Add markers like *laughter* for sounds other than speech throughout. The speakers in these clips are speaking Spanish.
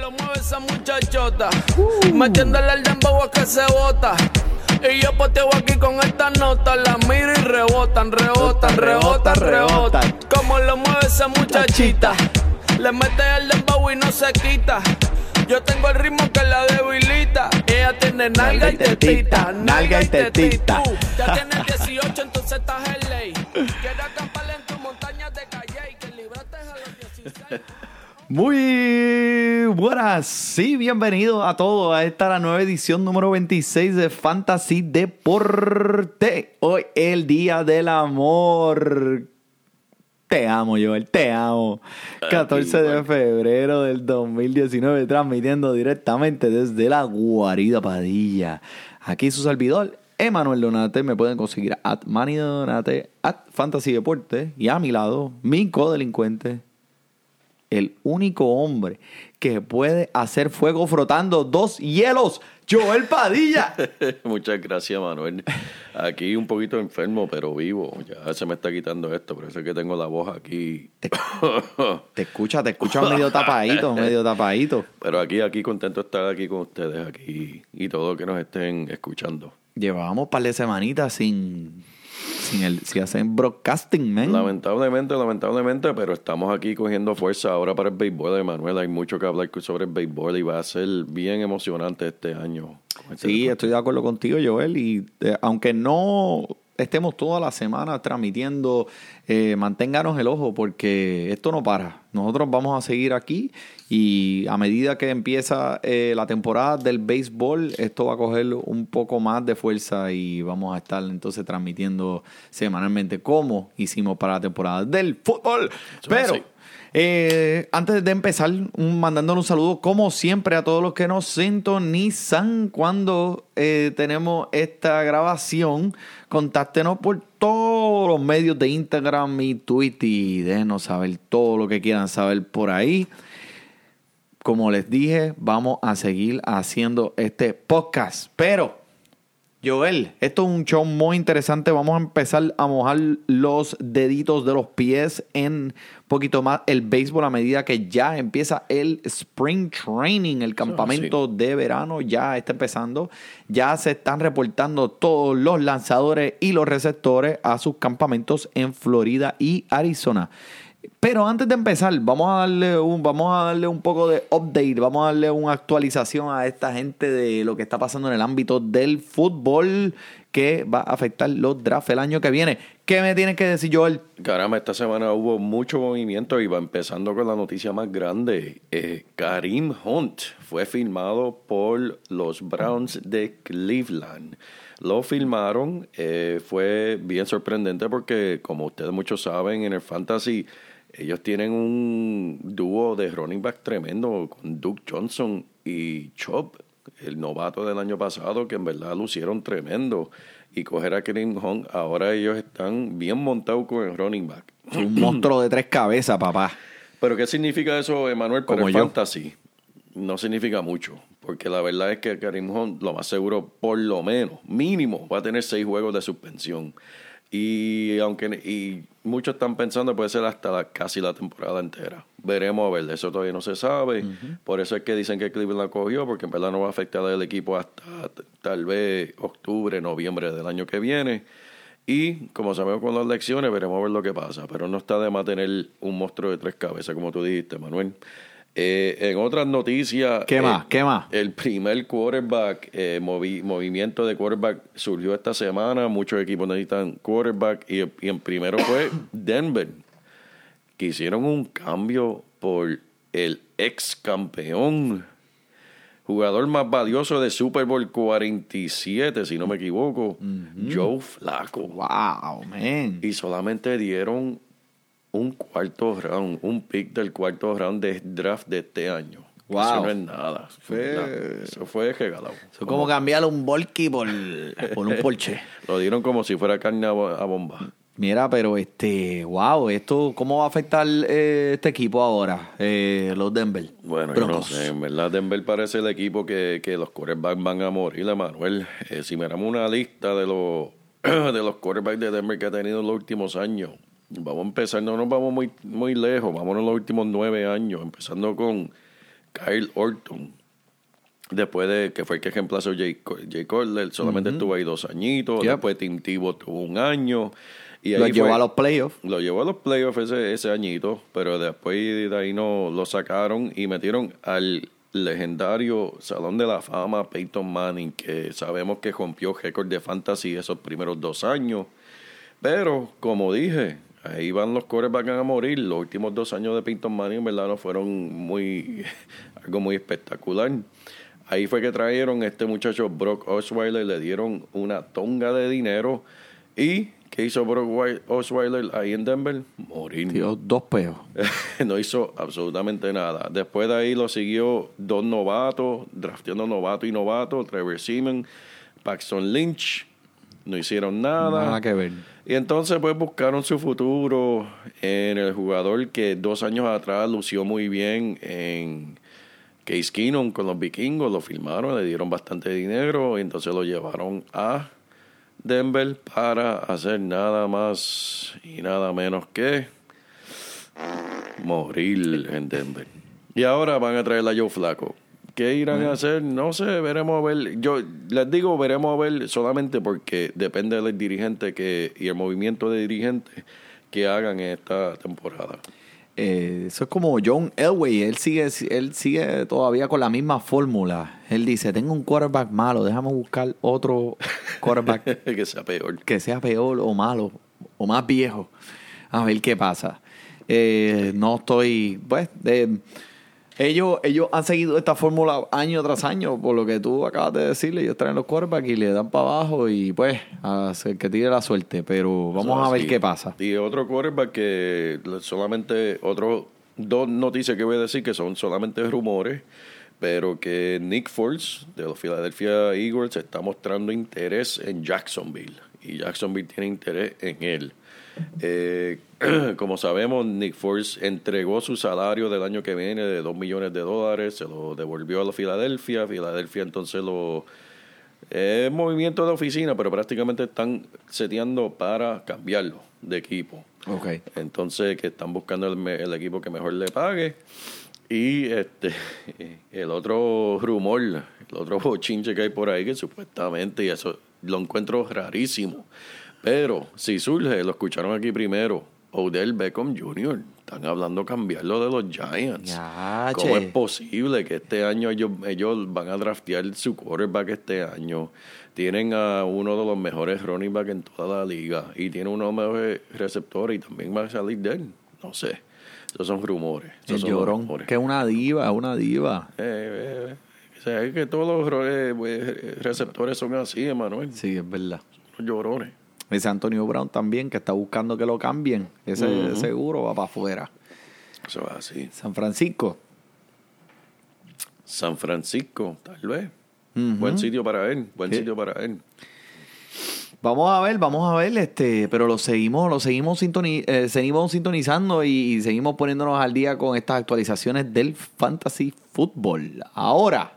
Lo mueve esa muchachota, metiéndole al dembow a que se bota. Y yo poteo aquí con esta nota, la miro y rebotan, rebotan, rebotan, rebotan. Como lo mueve esa muchachita, le mete el dembow y no se quita. Yo tengo el ritmo que la debilita. Ella tiene nalga y tetita, nalga y tetita. Uh, ya tienes 18, entonces estás Muy buenas, sí, bienvenidos a todos a esta la nueva edición número 26 de Fantasy Deporte. Hoy el Día del Amor. Te amo, Joel, te amo. 14 de febrero del 2019, transmitiendo directamente desde la Guarida Padilla. Aquí su servidor, Emanuel Donate. Me pueden conseguir at Manny Donate, at Fantasy Deporte. Y a mi lado, mi codelincuente, el único hombre que puede hacer fuego frotando dos hielos, Joel Padilla. *laughs* Muchas gracias, Manuel. Aquí un poquito enfermo, pero vivo. Ya se me está quitando esto, por eso es que tengo la voz aquí. Te *laughs* escucha, te escucha medio tapadito, *laughs* medio tapadito. Pero aquí, aquí contento de estar aquí con ustedes, aquí y todos que nos estén escuchando. Llevábamos un par de semanitas sin, sin, el, sin hacer broadcasting, man. Lamentablemente, lamentablemente, pero estamos aquí cogiendo fuerza ahora para el béisbol, Emanuel. Hay mucho que hablar sobre el béisbol y va a ser bien emocionante este año. este Sí, deporte. estoy de acuerdo contigo, Joel. Y eh, aunque no estemos toda la semana transmitiendo, eh, manténganos el ojo porque esto no para. Nosotros vamos a seguir aquí y a medida que empieza eh, la temporada del béisbol, esto va a coger un poco más de fuerza y vamos a estar entonces transmitiendo semanalmente como hicimos para la temporada del fútbol. Pero... Eh, antes de empezar, un, mandándole un saludo, como siempre, a todos los que nos sintonizan cuando eh, tenemos esta grabación. Contáctenos por todos los medios de Instagram y Twitter y déjenos saber todo lo que quieran saber por ahí. Como les dije, vamos a seguir haciendo este podcast. Pero Joel, esto es un show muy interesante. Vamos a empezar a mojar los deditos de los pies en un poquito más el béisbol a medida que ya empieza el spring training, el campamento de verano ya está empezando. Ya se están reportando todos los lanzadores y los receptores a sus campamentos en Florida y Arizona. Pero antes de empezar, vamos a darle un, vamos a darle un poco de update, vamos a darle una actualización a esta gente de lo que está pasando en el ámbito del fútbol que va a afectar los drafts el año que viene. ¿Qué me tienes que decir, Joel? Caramba, esta semana hubo mucho movimiento y va empezando con la noticia más grande. Eh, Karim Hunt fue filmado por los Browns de Cleveland. Lo filmaron, eh, fue bien sorprendente porque, como ustedes muchos saben, en el fantasy ellos tienen un dúo de running back tremendo con Duke Johnson y Chop, el novato del año pasado, que en verdad lucieron tremendo. Y coger a Karim Hunt, ahora ellos están bien montados con el running back. Un monstruo de tres cabezas, papá. *clears throat* Pero ¿qué significa eso, Emanuel, para Como el yo. fantasy? No significa mucho, porque la verdad es que Karim Hunt, lo más seguro, por lo menos, mínimo, va a tener seis juegos de suspensión. Y aunque y muchos están pensando puede ser hasta la- casi la temporada entera. Veremos a ver, eso todavía no se sabe. Por eso es que dicen que Cleveland la cogió, porque en verdad no va a afectar al equipo hasta tal vez octubre, noviembre del año que viene. Y como sabemos con las elecciones, veremos a ver lo que pasa. Pero no está de más tener un monstruo de tres cabezas, como tú dijiste, Manuel. Eh, en otras noticias. ¿Qué eh, más? ¿Qué más? El primer quarterback, eh, movi- movimiento de quarterback surgió esta semana. Muchos equipos necesitan quarterback. Y, y en primero fue *coughs* Denver, que hicieron un cambio por el ex campeón, jugador más valioso de Super Bowl 47, si no me equivoco, Joe Flacco. Wow, man. Y solamente dieron un cuarto round, un pick del cuarto round de draft de este año. Wow. Eso no es nada. Fue- Nada. Eso fue regalado. Eso es como cambiarle un Volky por, por un Porsche. *laughs* Lo dieron como si fuera carne a, bo- a bomba. Mira, pero este, wow, esto, ¿cómo va a afectar eh, este equipo ahora? Eh, los Denver. Bueno, yo no sé. En verdad, Denver parece el equipo que, que los quarterbacks van a morir, Emanuel. Eh, si miramos una lista de los, *clears throat* de los quarterbacks de Denver que ha tenido en los últimos años, vamos a empezar, no nos vamos muy, muy lejos, en los últimos nueve años, empezando con Kyle Orton. Después de que fue el que reemplazó Jay, Jay Cutler, solamente estuvo ahí dos añitos. Yep. Después Tim Tebow tuvo un año. Y ahí llevó fue- a los playoffs. lo llevó a los playoffs ese, ese añito, pero después de ahí no lo sacaron y metieron al legendario Salón de la Fama Peyton Manning, que sabemos que rompió récord de fantasy esos primeros dos años. Pero, como dije, ahí van los quarterbacks a morir. Los últimos dos años de Peyton Manning, en verdad, no fueron muy *laughs* algo muy espectacular. Ahí fue que trajeron a este muchacho Brock Osweiler, le dieron una tonga de dinero. ¿Y qué hizo Brock Osweiler ahí en Denver? Morir. Tío, dos peos. *laughs* no hizo absolutamente nada. Después de ahí lo siguió dos novatos, drafteando novato y novato, Trevor Seaman, Paxton Lynch. No hicieron nada. Nada que ver. Y entonces pues buscaron su futuro en el jugador que dos años atrás lució muy bien en Case Keenum con los vikingos, lo filmaron, le dieron bastante dinero y entonces lo llevaron a Denver para hacer nada más y nada menos que morir en Denver. Y ahora van a traer a Joe Flaco. ¿Qué irán a hacer? No sé, veremos a ver. Yo les digo, veremos a ver solamente porque depende del dirigente que, y el movimiento de dirigentes que hagan en esta temporada. Eh, eso es como John Elway, él sigue, él sigue todavía con la misma fórmula. Él dice, tengo un quarterback malo, déjame buscar otro quarterback *laughs* que sea peor. que sea peor o malo o más viejo. A ver qué pasa. Eh, no estoy, pues, de- ellos, ellos han seguido esta fórmula año tras año, por lo que tú acabas de decirle, ellos traen los quarterbacks y le dan para abajo y pues, a que tire la suerte, pero vamos a ver qué pasa. Y otro quarterback que solamente, otro, dos noticias que voy a decir que son solamente rumores, pero que Nick Foles de los Philadelphia Eagles está mostrando interés en Jacksonville y Jacksonville tiene interés en él. Eh, *clears throat* como sabemos, Nick Foles entregó su salario del año que viene de 2 millones de dólares, se lo devolvió a la Filadelfia, Filadelfia entonces lo es movimiento de oficina, pero prácticamente están seteando para cambiarlo de equipo. Entonces, que están buscando el equipo que mejor le pague. Y este *laughs* el otro rumor, el otro bochinche que hay por ahí, que supuestamente, y eso lo encuentro rarísimo. Pero si surge, lo escucharon aquí primero, Odell Beckham Jr. Están hablando cambiarlo de los Giants. Ya, ¿Cómo che. es posible que este año ellos, ellos van a draftear su quarterback este año? Tienen a uno de los mejores running back en toda la liga y tiene uno de los mejores receptores y también va a salir de él. No sé. Esos son rumores. Esos El son llorón, rumores. que es una diva, una diva. Eh, eh, o sea, es que todos los eh, eh, receptores son así, Emanuel. Sí, es verdad. Los llorones. Ese Antonio Brown también, que está buscando que lo cambien. Ese seguro va para afuera. Eso es así. San Francisco. San Francisco, tal vez. Buen sitio para él. Buen Sí. sitio para él. Vamos a ver, vamos a ver, este, pero lo seguimos, lo seguimos, sintoni- eh, seguimos sintonizando y, y seguimos poniéndonos al día con estas actualizaciones del fantasy fútbol. Ahora,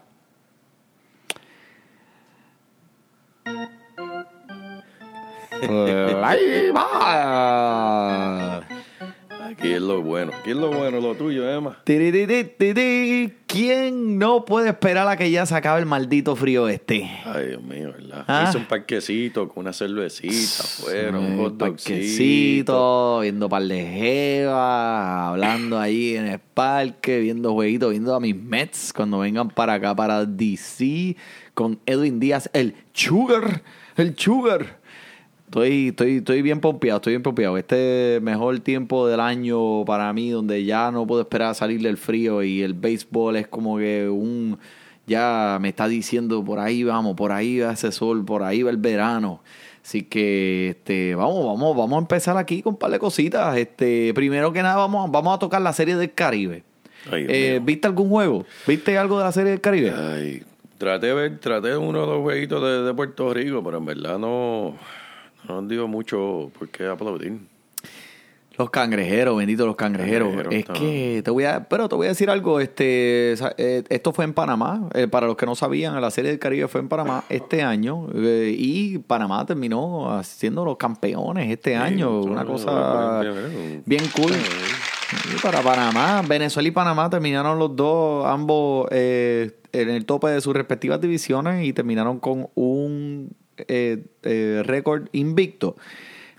ahí va. Aquí es lo bueno. Aquí es lo bueno, lo tuyo, Emma. ¿Quién no puede esperar a que ya se acabe el maldito frío este? Ay, Dios mío, ¿verdad? Ah. Hice un parquecito con una cervecita afuera, un hot parquecito, viendo par de jevas, hablando ahí en el parque, viendo jueguitos, viendo a mis Mets cuando vengan para acá, para DC, con Edwin Díaz, el Sugar, el Sugar. Estoy, estoy, estoy bien pompeado, estoy bien pompeado. Este mejor tiempo del año para mí, donde ya no puedo esperar a salir del frío y el béisbol es como que un... Ya me está diciendo, por ahí vamos, por ahí va ese sol, por ahí va el verano. Así que este, vamos, vamos, vamos a empezar aquí con un par de cositas. Este, primero que nada, vamos, vamos a tocar la serie del Caribe. Ay, Eh. ¿Viste algún juego? ¿Viste algo de la Serie del Caribe? Ay, traté de ver, traté uno o dos jueguitos de, de Puerto Rico, pero en verdad no, no nos dio mucho por qué aplaudir. Los cangrejeros, bendito los cangrejeros. Cangrejeros, es que te voy a, pero te voy a decir algo, este, eh, esto fue en Panamá, eh, para los que no sabían, la serie del Caribe fue en Panamá este año eh, y Panamá terminó siendo los campeones este año, una cosa bien, cool. Y para Panamá, Venezuela y Panamá terminaron los dos, ambos eh, en el tope de sus respectivas divisiones y terminaron con un eh, eh, récord invicto.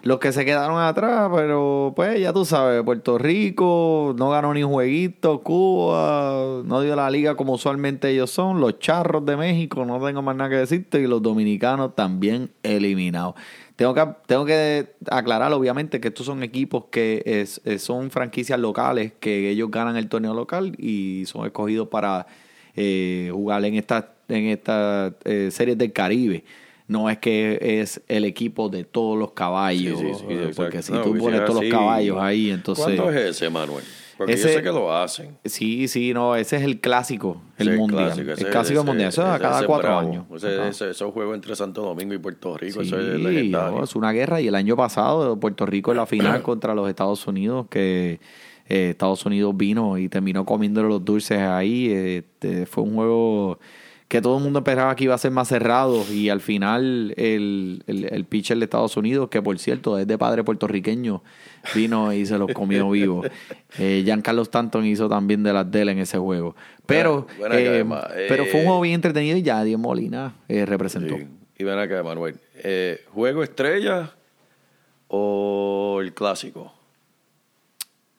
Los que se quedaron atrás, pero pues ya tú sabes, Puerto Rico no ganó ni un jueguito, Cuba no dio la liga como usualmente ellos son, los charros de México, no tengo más nada que decirte, y los dominicanos también eliminados. Tengo que, tengo que aclarar, obviamente, que estos son equipos que son franquicias locales, que ellos ganan el torneo local y son escogidos para eh, jugar en estas en esta, eh, series del Caribe. No es que es el equipo de todos los caballos, Sí, sí, sí, eh, porque si No, tú pones es todos así. los caballos ahí, entonces... ¿Cuánto es ese, Manuel? Porque Ese- yo sé que lo hacen. Sí, sí, no, ese es el clásico, el Ese mundial. clásico, el clásico ese- mundial, eso es a cada cuatro bravo. años. Ese, esos juegos entre Santo Domingo y Puerto Rico, Sí, eso es legendario. no, es una guerra y el año pasado Puerto Rico en la final *coughs* contra los Estados Unidos que eh, Estados Unidos vino y terminó comiéndole los dulces ahí este, fue un juego que todo el mundo esperaba que iba a ser más cerrado y al final el, el, el pitcher de Estados Unidos que por cierto es de padre puertorriqueño vino y se los comió *laughs* vivo eh, Giancarlo Stanton hizo también de las de él en ese juego pero eh, pero fue un eh, juego bien entretenido y ya Diego Molina eh, representó Sí. Y ven acá, Manuel. Eh, ¿Juego estrella o el clásico?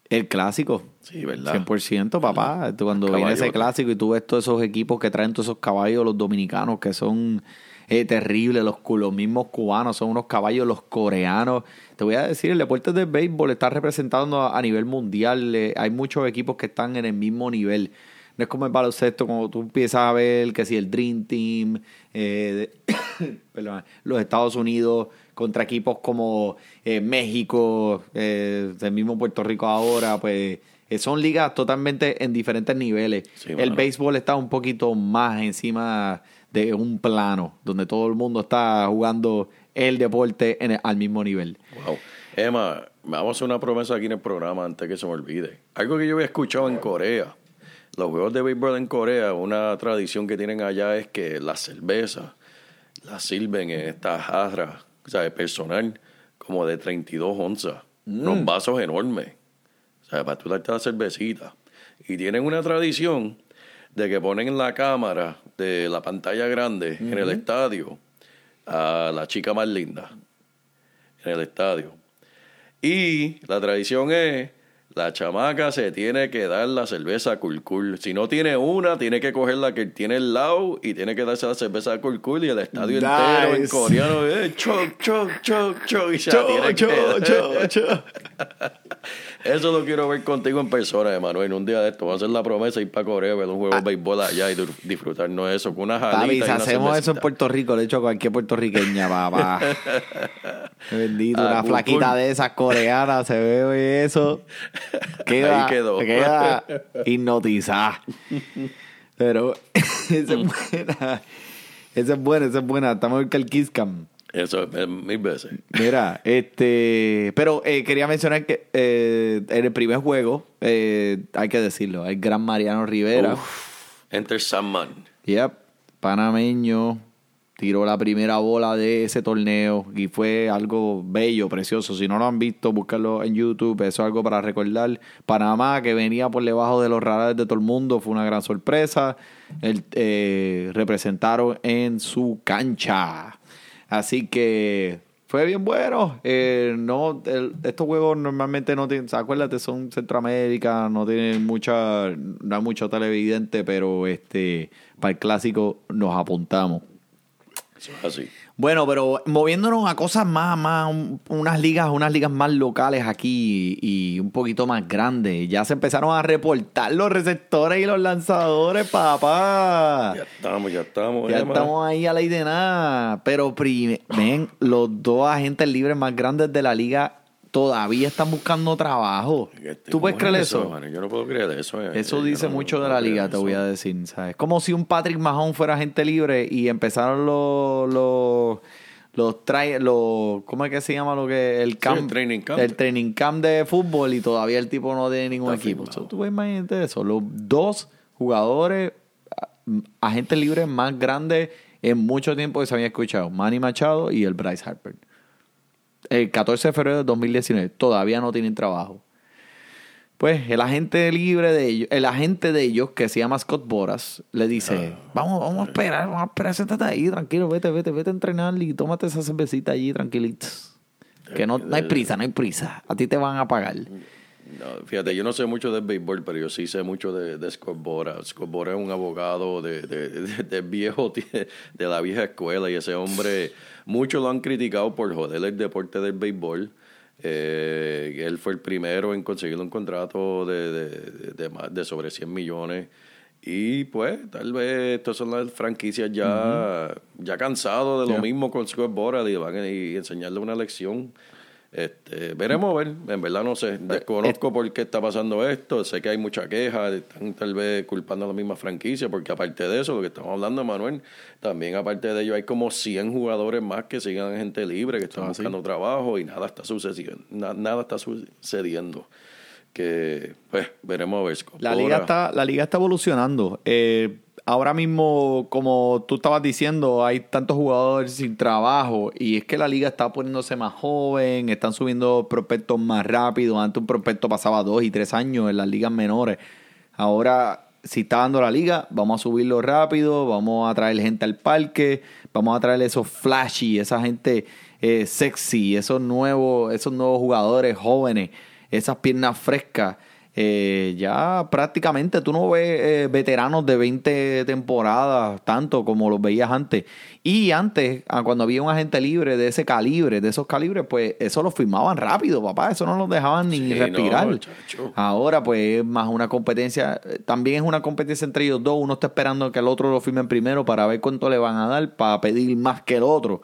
El clásico. Sí, ¿verdad? 100%, papá. Tú Cuando viene ese clásico y tú ves todos esos equipos que traen todos esos caballos, los dominicanos, que son eh, terribles, los, mismos cubanos, son unos caballos, los coreanos. Te voy a decir, el deporte del béisbol está representando a, a nivel mundial. eh, hay muchos equipos que están en el mismo nivel. No es como el baloncesto, como tú empiezas a ver que si el Dream Team, eh, de- *coughs* perdón, los Estados Unidos contra equipos como eh, México, eh, el mismo Puerto Rico ahora, pues eh, son ligas totalmente en diferentes niveles. Sí, el béisbol está un poquito más encima de un plano, donde todo el mundo está jugando el deporte en el- al mismo nivel. Wow. Emma, vamos a hacer una promesa aquí en el programa antes que se me olvide. Algo que yo había escuchado en Corea. Los juegos de béisbol en Corea, una tradición que tienen allá es que la cerveza la sirven en estas jarras, o sea, personal, como de 32 onzas. Unos vasos enormes. O sea, para tú darte la cervecita. Y tienen una tradición de que ponen en la cámara de la pantalla grande en el estadio a la chica más linda en el estadio. Y la tradición es, la chamaca se tiene que dar la cerveza culcul. Si no tiene una, tiene que coger la que tiene al lado y tiene que darse la cerveza culcul y el estadio Nice. entero en coreano, eh, choc, choc, choc, choc, y se la tiene que- *laughs* Eso lo quiero ver contigo en persona, Emanuel. Un día de esto, vamos a hacer la promesa ir para Corea, ver un juego de béisbol allá y dis- disfrutarnos de eso con una jalita Papi, y si hacemos eso en. Puerto Rico, le echo a cualquier puertorriqueña, *laughs* papá. Bendito, Ah, una flaquita de esas coreanas, se ve eso. Queda, Ahí quedó. queda *laughs* hipnotizada. Pero *laughs* esa es buena. Esa es buena, esa es buena. Estamos en el Kiss Cam. Eso es mil veces. Mira, este, pero eh, quería mencionar que eh, en el primer juego, eh, hay que decirlo, el gran Mariano Rivera, Enter Sandman. yep, panameño, tiró la primera bola de ese torneo y fue algo bello, precioso. Si no lo han visto, búscalo en YouTube, eso es algo para recordar. Panamá, que venía por debajo de los radares de todo el mundo, fue una gran sorpresa. El, eh, representaron en su cancha. Así que fue bien bueno. Eh, no, el- estos juegos normalmente no tienen, acuérdate, son Centroamérica, no tienen mucha, no hay mucho televidente, pero este, para el clásico nos apuntamos. Eso es así. Bueno, pero moviéndonos a cosas más, más, un- unas ligas, unas ligas más locales aquí y un poquito más grandes. Ya se empezaron a reportar los receptores y los lanzadores, papá. Ya estamos, ya estamos. Ya Emma. estamos ahí a la idea de nada. Pero, ven, los dos agentes libres más grandes de la liga todavía están buscando trabajo. Este, ¿Tú puedes ¿cómo creer es eso? Yo no puedo creer eso. eh. Eso dice no- mucho no de la liga, te voy a decir, ¿sabes? Como si un Patrick Mahon fuera agente libre y empezaron los los los try- los ¿cómo es que se llama lo que el camp el training camp. el training camp de fútbol y todavía el tipo no tiene ningún Está equipo. So, tú puedes imaginarte eso, los dos jugadores agentes libres más grandes en mucho tiempo que se había escuchado, Manny Machado y el Bryce Harper. El 14 de febrero de 2019 todavía no tienen trabajo. Pues el agente libre de ellos, el agente de ellos, que se llama Scott Boras, le dice, Ah, vamos, vamos a esperar, vamos a esperar, siéntate ahí, tranquilo, vete, vete, vete a entrenar y tómate esa cervecita allí, tranquilitos. Que no, no hay prisa, no hay prisa. A ti te van a pagar. No, fíjate, yo no sé mucho del béisbol, pero yo sí sé mucho de, de Scott Bora. Scott Bora es un abogado de, de, de- de viejo, *laughs* de la vieja escuela, y ese hombre, muchos lo han criticado por joder el deporte del béisbol. Eh, él fue el primero en conseguir un contrato de, de, de- de más de sobre 100 millones. Y pues, tal vez estas son las franquicias ya, ya cansados de lo mismo con Scott Bora y van a y enseñarle una lección. Este, veremos a ver, en verdad no sé, desconozco por qué está pasando esto, sé que hay mucha queja, están tal vez culpando a la misma franquicia, porque aparte de eso, lo que estamos hablando, Manuel, también aparte de ello hay como 100 jugadores más que sigan gente libre, que están Ah, sí. buscando trabajo y nada está sucediendo, na- nada está sucediendo. Que, pues, veremos a ver. La liga está, la liga está evolucionando. Eh, ahora mismo, como tú estabas diciendo, hay tantos jugadores sin trabajo y es que la liga está poniéndose más joven, están subiendo prospectos más rápido. Antes un prospecto pasaba dos y tres años en las ligas menores. Ahora, si está dando la liga, vamos a subirlo rápido, vamos a traer gente al parque, vamos a traer esos flashy, esa gente eh, sexy, esos nuevos, esos nuevos jugadores jóvenes, esas piernas frescas. Eh, ya prácticamente tú no ves eh, veteranos de 20 temporadas tanto como los veías antes. Y antes, ah, cuando había un agente libre de ese calibre, de esos calibres, pues eso lo firmaban rápido, papá. Eso no los dejaban ni Sí, respirar. no. Ahora, pues es más una competencia. También es una competencia entre ellos dos. Uno está esperando que el otro lo firmen primero para ver cuánto le van a dar para pedir más que el otro.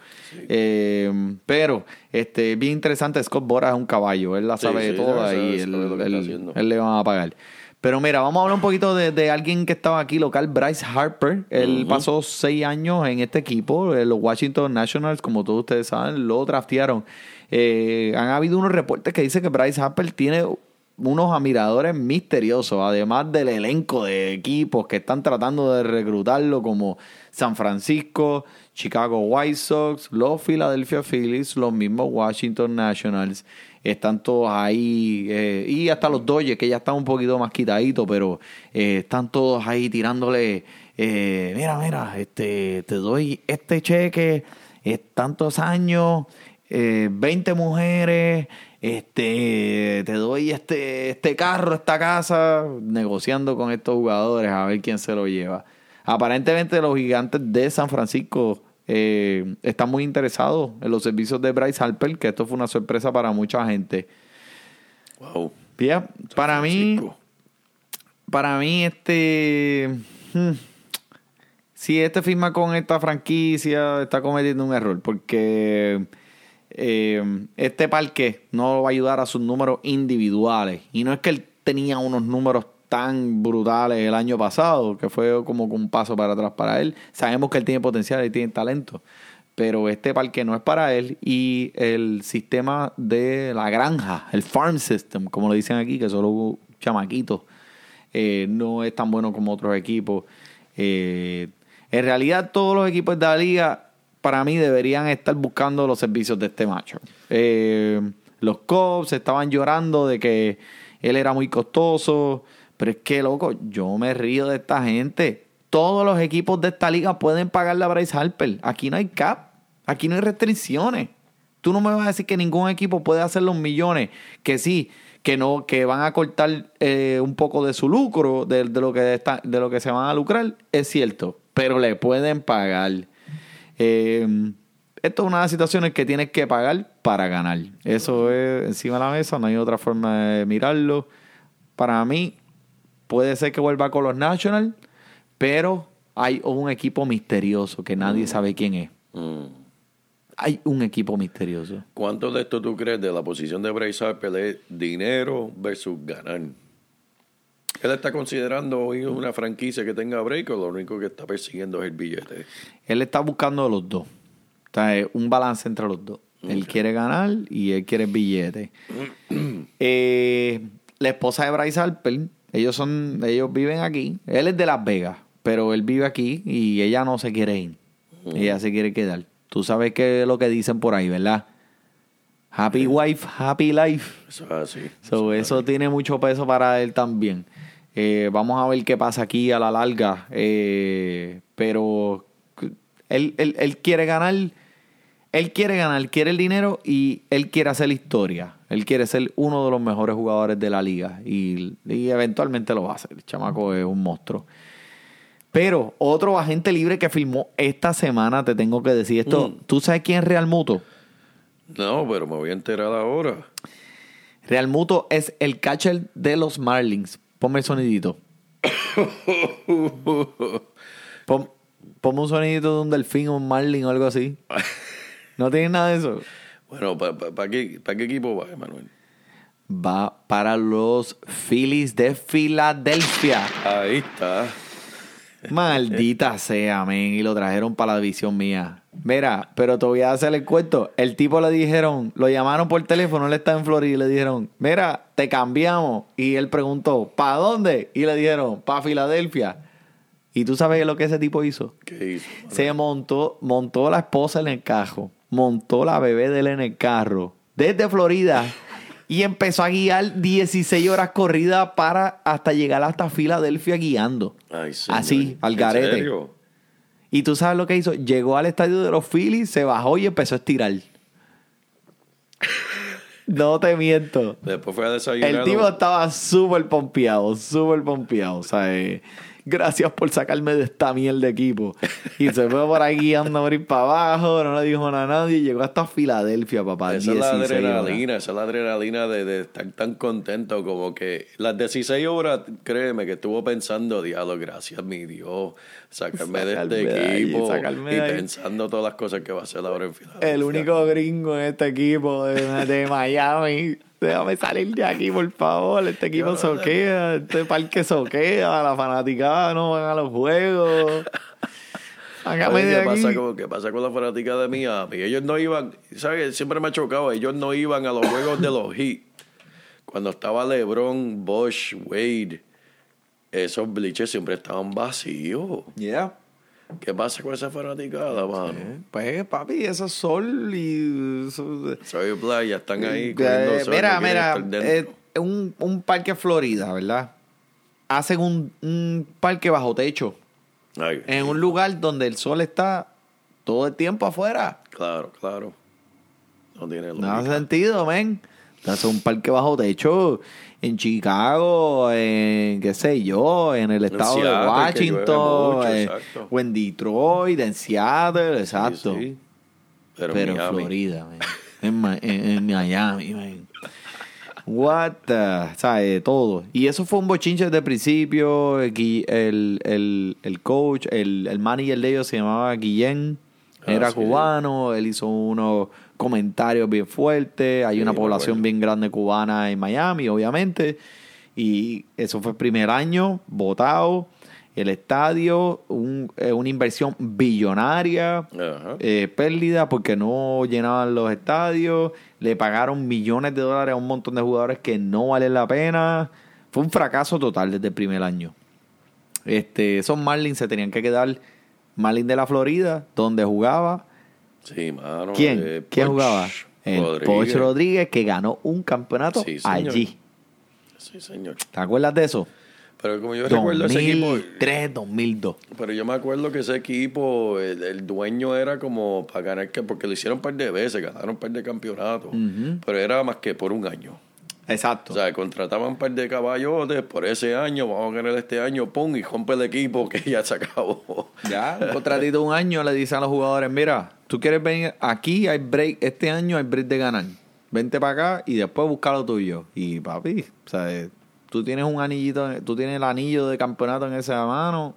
Eh, pero, este, bien interesante. Scott Bora es un caballo. Él la sabe sí, toda y él, él le van a pagar. Pero mira, vamos a hablar un poquito de, de alguien que estaba aquí local, Bryce Harper. Él pasó seis años en este equipo, los Washington Nationals, como todos ustedes saben, lo draftearon. Eh, han habido unos reportes que dicen que Bryce Harper tiene unos admiradores misteriosos, además del elenco de equipos que están tratando de reclutarlo como San Francisco, Chicago White Sox, los Philadelphia Phillies, los mismos Washington Nationals. Están todos ahí, eh, y hasta los Dodgers, que ya están un poquito más quitaditos, pero eh, están todos ahí tirándole, eh, mira, mira, este, te doy este cheque, tantos años, eh, 20 mujeres, este, te doy este, este carro, esta casa, negociando con estos jugadores a ver quién se lo lleva. Aparentemente los gigantes de San Francisco eh, están muy interesados en los servicios de Bryce Harper, que esto fue una sorpresa para mucha gente. Wow. Fíjate, para mí, para mí, este. hmm, si este firma con esta franquicia, está cometiendo un error. Porque eh, este parque no va a ayudar a sus números individuales. Y no es que él tenía unos números tan brutales el año pasado, que fue como un paso para atrás para él. Sabemos que él tiene potencial y tiene talento. Pero este parque no es para él y el sistema de la granja, el farm system, como lo dicen aquí, que solo chamaquitos, eh, no es tan bueno como otros equipos. Eh, en realidad, todos los equipos de la liga, para mí, deberían estar buscando los servicios de este macho. Eh, los Cubs estaban llorando de que él era muy costoso, pero es que, loco, yo me río de esta gente. Todos los equipos de esta liga pueden pagarle a Bryce Harper. Aquí no hay cap, aquí no hay restricciones. Tú no me vas a decir que ningún equipo puede hacer los millones, que sí, que no, que van a cortar eh, un poco de su lucro, de, lo que de lo que se van a lucrar, es cierto, pero le pueden pagar. Eh, esto es una de las situaciones que tienes que pagar para ganar. Eso es encima de la mesa, no hay otra forma de mirarlo. Para mí, puede ser que vuelva con los Nationals, pero hay un equipo misterioso que nadie sabe quién es. Mm. hay un equipo misterioso. ¿Cuánto de esto tú crees de la posición de Bryce Harper es dinero versus ganar? Él está considerando hoy una franquicia que tenga break o lo único que está persiguiendo es el billete. Él está buscando los dos. O sea, es un balance entre los dos. Él quiere ganar y él quiere billete. *clears throat* Eh, la esposa de Bryce Harper, ellos son, ellos viven aquí. Él es de Las Vegas, pero él vive aquí y ella no se quiere ir. Ella se quiere quedar. Tú sabes qué es lo que dicen por ahí, ¿verdad? Happy wife, happy life. Eso es así. So, eso tiene mucho peso para él también. Eh, vamos a ver qué pasa aquí a la larga. Eh, pero él, él, él quiere ganar. Él quiere ganar, quiere el dinero y él quiere hacer historia. Él quiere ser uno de los mejores jugadores de la liga. Y, y eventualmente lo va a hacer. El chamaco es un monstruo. Pero otro agente libre que firmó esta semana, te tengo que decir esto. Mm. ¿Tú sabes quién es Real Muto? No, pero me voy a enterar ahora. Real Muto es el catcher de los Marlins. Ponme el sonidito. *coughs* Pon, ponme un sonidito de un delfín o un marlin o algo así. *laughs* ¿No tienes nada de eso? Bueno, ¿para qué, pa qué equipo va, Emanuel? Va para los Phillies de Filadelfia. Ahí está. Maldita *laughs* sea, men. Y lo trajeron para la división mía. Mira, pero te voy a hacer el cuento. El tipo le dijeron, lo llamaron por teléfono, él está en Florida y le dijeron, mira, te cambiamos. Y él preguntó, ¿para dónde? Y le dijeron, para Filadelfia. ¿Y tú sabes lo que ese tipo hizo? ¿Qué hizo? Se montó, montó la esposa en el carro, montó la bebé de él en el carro, desde Florida, y empezó a guiar 16 horas corridas para hasta llegar hasta Filadelfia guiando. Ay. Así, al ¿En garete. serio? Y tú sabes lo que hizo. Llegó al estadio de los Phillies, se bajó y empezó a estirar. No te miento. Después fue a desayunar. El tipo estaba súper pompeado, súper pompeado. O sea, eh, gracias por sacarme de esta mierda de equipo. Y se fue por ahí guiando a morir para abajo, no le dijo nada a nadie. Y llegó hasta Filadelfia, papá. Esa es la 16 horas. adrenalina, esa es la adrenalina de, de estar tan contento como que las 16 horas, créeme que estuvo pensando, diablo, gracias mi Dios, sacarme de este de equipo y ahí. pensando todas las cosas que va a hacer ahora en Filadelfia. El único gringo en este equipo de, de Miami. Déjame salir de aquí, por favor. Este equipo soquea, este parque soquea, la fanaticada no van a los juegos. Oye, de ¿Qué aquí. pasa, con, ¿Qué pasa con la fanática de Miami? Ellos no iban, ¿sabes? Siempre me ha chocado, ellos no iban a los juegos de los Heat. Cuando estaba LeBron, Bosch, Wade, esos bleachers siempre estaban vacíos. Yeah. ¿Qué pasa con esa fanaticada, mano? Pues, papi, eso es sol y... eso- Soy playa, están ahí Eh, mira, no mira, eh, un, un parque Florida, ¿verdad? Hacen un, un parque bajo techo, Ay, en un lugar donde el sol está todo el tiempo afuera. Claro, claro. No tiene No hace lógica. sentido, men. Hace un parque bajo techo en Chicago, en qué sé yo, en el estado de Seattle, Washington, mucho, eh, o en Detroit, en Seattle, exacto. Sí, sí. Pero, Pero en. Florida, man. en, en- Miami, man. What the, ¿sabes? Todo. Y eso fue un bochinche desde el principio. El, el, el, coach, el, el manager de ellos se llamaba Guillén. Ah, Era sí. cubano. Él hizo unos comentarios bien fuertes. Hay Sí, una población bien grande cubana en Miami, obviamente. Y eso fue el primer año, votado. El estadio, un- eh, una inversión billonaria eh, pérdida porque no llenaban los estadios, le pagaron millones de dólares a un montón de jugadores que no valen la pena. Fue un fracaso total desde el primer año. Este, esos Marlins se tenían que quedar Marlins de la Florida, donde jugaba. Sí, mano. ¿Quién? eh, ¿Quién Poch jugaba? El Rodríguez. Poch Rodríguez, que ganó un campeonato Sí, allí. Sí, señor. ¿Te acuerdas de eso? Pero como yo recuerdo ese equipo. 2003, 2002. Pero yo me acuerdo que ese equipo, el, el dueño era como para ganar, que porque lo hicieron un par de veces, ganaron un par de campeonatos. Pero era más que por un año. Exacto. O sea, contrataban un par de caballotes por ese año, vamos a ganar este año, pum, y rompe el equipo *laughs* que ya se acabó. Ya, un contratito un año le dicen a los jugadores, mira, tú quieres venir aquí, hay break, este año hay break de ganar. Vente para acá y después busca lo tuyo. Y papi, o sea, eh, tú tienes un anillito, tú tienes el anillo de campeonato en esa mano.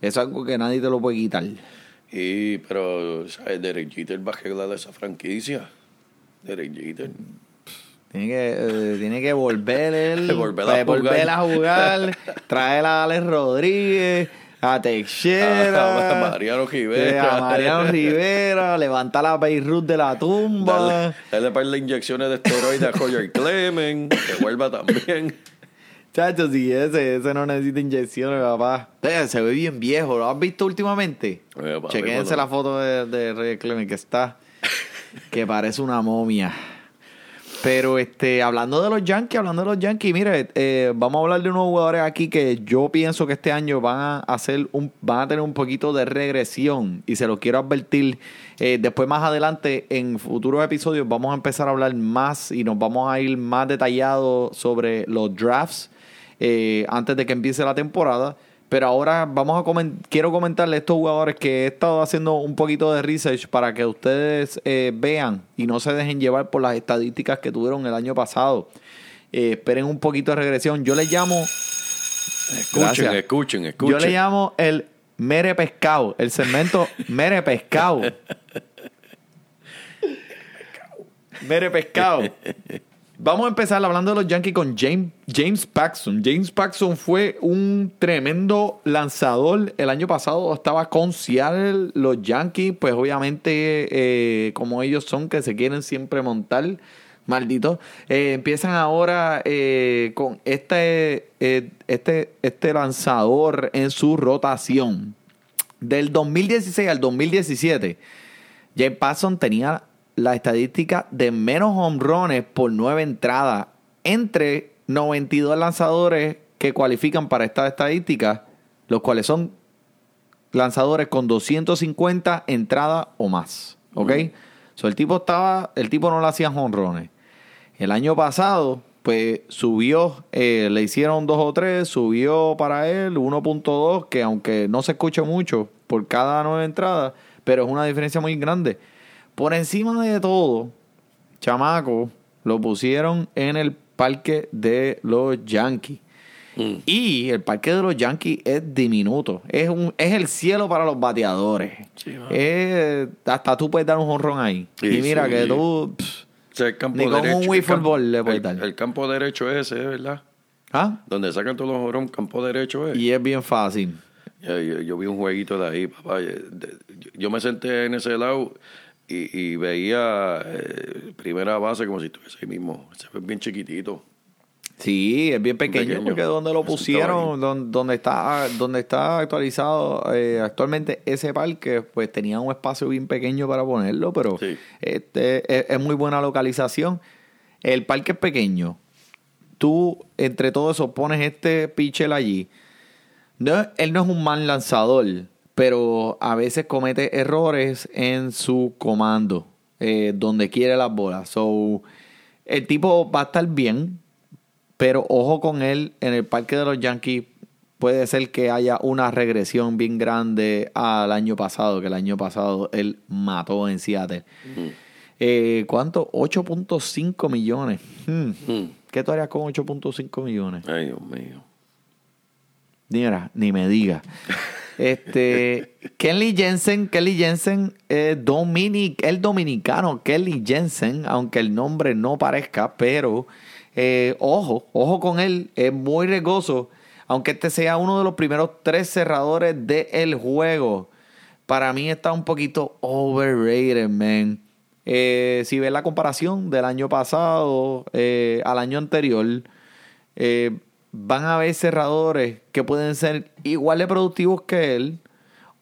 Es algo que nadie te lo puede quitar. Y, pero, ¿sabes? Derek Jeter va a arreglar esa franquicia. Derek Jeter. Tiene que, eh, tiene que volver *laughs* él, Volver a volver jugar. a jugar, *laughs* traer a Alex Rodríguez, a Teixeira, *laughs* A Mariano Rivera. a Mariano Rivera, levantar a Beirut de la tumba. Darle, darle par de inyecciones de esteroides a Roger Clemens, que vuelva también. Chacho, sí, ese, ese no necesita inyecciones, papá. Se ve bien viejo, ¿lo has visto últimamente? Eh, Chequense la foto de, de Rey Clement que está, que parece una momia. Pero este, hablando de los Yankees, hablando de los Yankees, mire, eh, vamos a hablar de unos jugadores aquí que yo pienso que este año van a hacer un, van a tener un poquito de regresión y se lo quiero advertir. Eh, después más adelante en futuros episodios vamos a empezar a hablar más y nos vamos a ir más detallados sobre los drafts eh, antes de que empiece la temporada. Pero ahora vamos a comen- quiero comentarle a estos jugadores que he estado haciendo un poquito de research para que ustedes eh, vean y no se dejen llevar por las estadísticas que tuvieron el año pasado. Eh, esperen un poquito de regresión. Yo le llamo, Escuchen, Gracias. escuchen, escuchen. yo le llamo el mere pescado, el segmento mere pescado. *laughs* mere pescado. Vamos a empezar hablando de los Yankees con James, James Paxton. James Paxton fue un tremendo lanzador. El año pasado estaba con Seattle. Los Yankees, pues obviamente, eh, como ellos son, que se quieren siempre montar, malditos, eh, empiezan ahora eh, con este, eh, este, este lanzador en su rotación. Del 2016 al 2017, James Paxton tenía la estadística de menos home runs por nueve entradas entre 92 lanzadores que cualifican para esta estadística, los cuales son lanzadores con 250 entradas o más. ¿Ok? So, el tipo estaba, el tipo no le hacía honrones. El año pasado, pues subió, eh, le hicieron dos o tres, subió para él 1.2, que aunque no se escucha mucho por cada nueve entradas, pero es una diferencia muy grande. Por encima de todo, chamaco, lo pusieron en el parque de los Yankees. Mm. Y el parque de los Yankees es diminuto. Es un es el cielo para los bateadores. Sí. Es- hasta tú puedes dar un jonrón ahí. Sí, y mira sí. que tú... pff, O sea, el campo Ni con derecho, un el wiffle campo- ball le puedes el, dar. el campo derecho ese, ¿verdad? ¿ah? Donde sacan todos los jorón, campo derecho es. Y es bien fácil. Yo, yo- yo vi un jueguito de ahí, papá. Yo me senté en ese lado y, y veía eh, primera base como si estuviese ahí mismo. Se ve bien chiquitito. Sí, es bien pequeño, Pequeño. porque donde lo pusieron, estaba don- donde está, donde está actualizado eh, actualmente ese parque, pues tenía un espacio bien pequeño para ponerlo, pero Sí. este es, es muy buena localización. El parque es pequeño. Tú, entre todo eso, pones este pitcher allí. No, él no es un mal lanzador, pero a veces comete errores en su comando, eh, donde quiere las bolas. So, el tipo va a estar bien, pero ojo con él en el parque de los Yankees. Puede ser que haya una regresión bien grande al año pasado, que el año pasado él mató en Seattle. Eh, ¿Cuánto? 8.5 millones. Hmm. Mm. ¿Qué tú harías con 8.5 millones? Ay, Dios mío. Mira, ni me diga. *laughs* Este, Kelly Jensen, Kelly Jensen, Dominic, el dominicano Kelly Jensen, aunque el nombre no parezca, pero eh, ojo, ojo con él, es muy regoso, aunque este sea uno de los primeros tres cerradores del juego. Para mí está un poquito overrated, man. Eh, si ves la comparación del año pasado eh, al año anterior, eh, van a haber cerradores que pueden ser igual de productivos que él.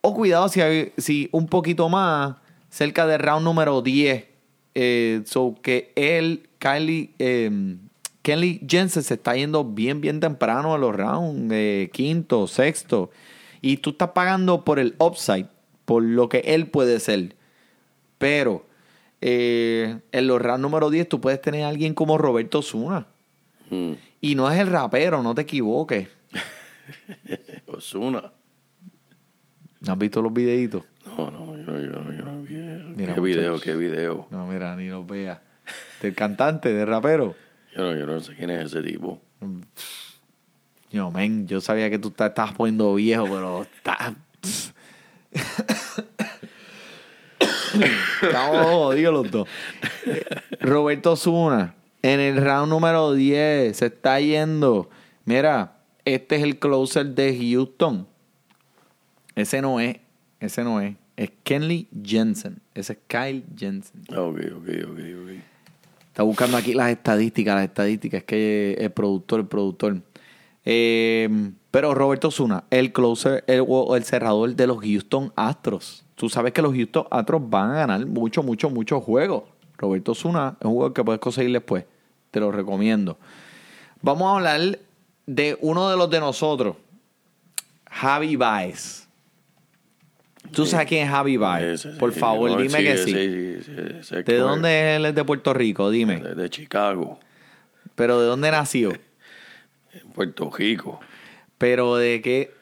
O cuidado si, si un poquito más, cerca del round número 10. Eh, so que él, Kylie, eh, Kelly Jensen se está yendo bien, bien temprano en los rounds, eh, quinto, sexto. Y tú estás pagando por el upside, por lo que él puede ser. Pero eh, en los rounds número 10 tú puedes tener a alguien como Roberto Zuna. Mm. Y no es el rapero, no te equivoques. *laughs* Osuna. ¿No has visto los videitos? No, no, yo, yo, yo no vi. Mira, qué video, qué video. No, mira, ni los veas. Del cantante, del rapero. Yo no, yo no sé quién es ese tipo. Yo, men, yo sabía que tú te estabas poniendo viejo, pero está... *coughs* *coughs* Estamos jodidos los dos. *coughs* Roberto Zuna, en el round número 10, se está yendo. Mira, este es el closer de Houston. Ese no es, ese no es. Es Kenley Jensen. Ese es Kyle Jensen. Ok, ok, ok, ok. Está buscando aquí las estadísticas, las estadísticas. Es que el productor, el productor. Eh, pero Roberto Zuna, el closer, el, o el cerrador de los Houston Astros. Tú sabes que los Houston Astros van a ganar mucho, mucho, mucho juegos. Roberto Zuna es un jugador que puedes conseguir después. Te lo recomiendo. Vamos a hablar de uno de los de nosotros, Javi Baez. ¿Tú sabes quién es Javi Baez? Por favor, no, dime sí, que sí. sí, sí, ese ¿De dónde es él? Es de Puerto Rico, dime. De, de Chicago, Pero ¿de dónde nació? en Puerto Rico. Pero ¿de qué?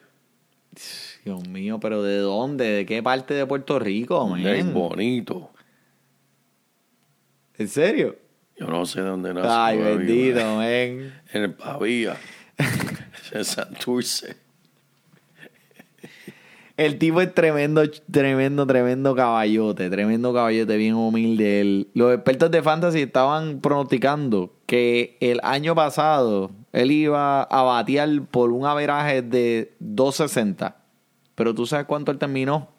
Dios mío, pero ¿de dónde? ¿De qué parte de Puerto Rico, man? Es bonito. ¿En serio? Yo no sé de dónde nació. Ay, bendito, man. En el Pavía. *laughs* en Santurce. El tipo es tremendo, tremendo, tremendo caballote, tremendo caballote, bien humilde. El- los expertos de fantasy estaban pronosticando que el año pasado él iba a batear por un averaje de 260. Pero tú sabes cuánto él terminó.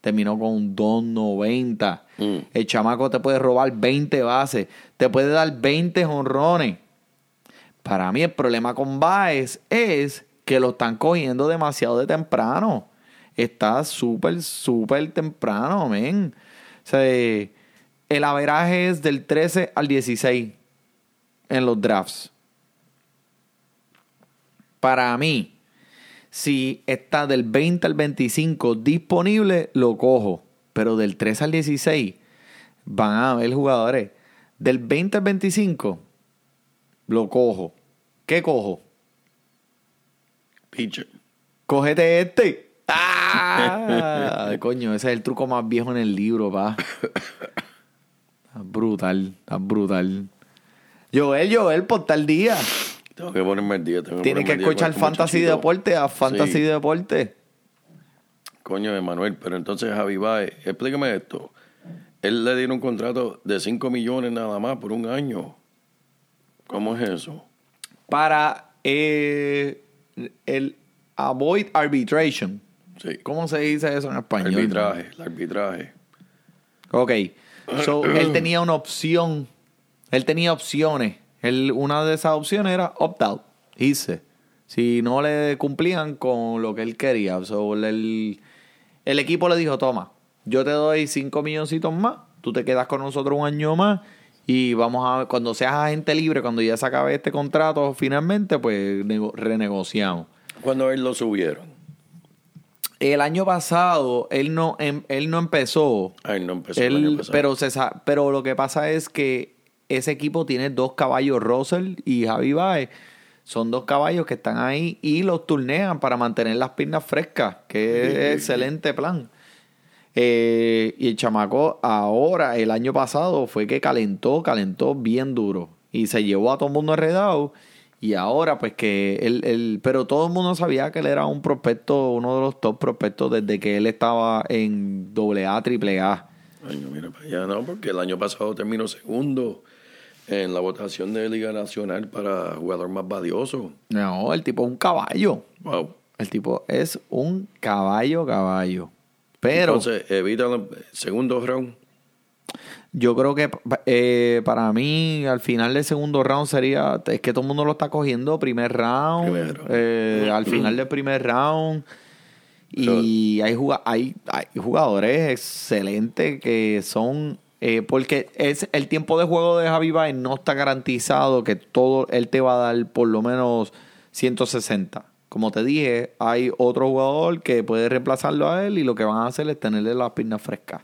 Terminó con un 290. Mm. El chamaco te puede robar 20 bases, te puede dar 20 jonrones. Para mí el problema con Baez es que lo están cogiendo demasiado de temprano. Está súper, súper temprano, men. O sea, el averaje es del 13 al 16 en los drafts. Para mí, si está del 20 al 25 disponible, lo cojo. Pero del 13 al 16 van a haber jugadores. Del 20 al 25 lo cojo. ¿Qué cojo? Pitcher. Cógete este. ¡Ah! *laughs* Coño, ese es el truco más viejo en el libro, pa. Está brutal, está brutal. Joel, Joel, por tal día. Tengo que ponerme el día. Tengo Tienes que con escuchar Fantasy muchachito. Deporte a Fantasy Sí. Deporte. Coño, Emanuel, pero entonces Javi Baez, explícame esto. Él le dieron un contrato de 5 millones nada más por un año. ¿Cómo es eso? Para eh, el avoid arbitration. Sí. ¿Cómo se dice eso en español? Arbitraje, el arbitraje. Ok. So, él tenía una opción. Él tenía opciones. Él, una de esas opciones era opt-out. Hice. Si no le cumplían con lo que él quería. So, el, el equipo le dijo, toma, yo te doy 5 milloncitos más. Tú te quedas con nosotros un año más. Y vamos a cuando seas agente libre, cuando ya se acabe este contrato finalmente, pues nego- renegociamos. Cuando él lo subieron. El año pasado, él no, em- él no empezó. Ah, él no empezó el Él- año pasado. pero, se pero lo que pasa es que ese equipo tiene dos caballos, Russell y Javi Baez. Son dos caballos que están ahí y los turnean para mantener las piernas frescas, que es excelente plan. Eh, y el chamaco ahora, el año pasado, fue que calentó, calentó bien duro. Y se llevó a todo el mundo enredado. Y ahora, pues que él, él- pero todo el mundo sabía que él era un prospecto, uno de los top prospectos desde que él estaba en AA, AAA. Ay, no, mira para allá, no, porque el año pasado terminó segundo en la votación de Liga Nacional para jugador más valioso. No, el tipo es un caballo. Wow. El tipo es un caballo, caballo. Pero Entonces, evita el segundo round. yo creo que eh, para mí, al final del segundo round sería. Es que todo el mundo lo está cogiendo primer round. Primer round. eh, al final del primer round. Y hay, juga- hay, hay jugadores excelentes que son. Eh, porque es el tiempo de juego de Javi Baez no está garantizado que todo él te va a dar por lo menos 160. Como te dije, hay otro jugador que puede reemplazarlo a él y lo que van a hacer es tenerle las piernas frescas.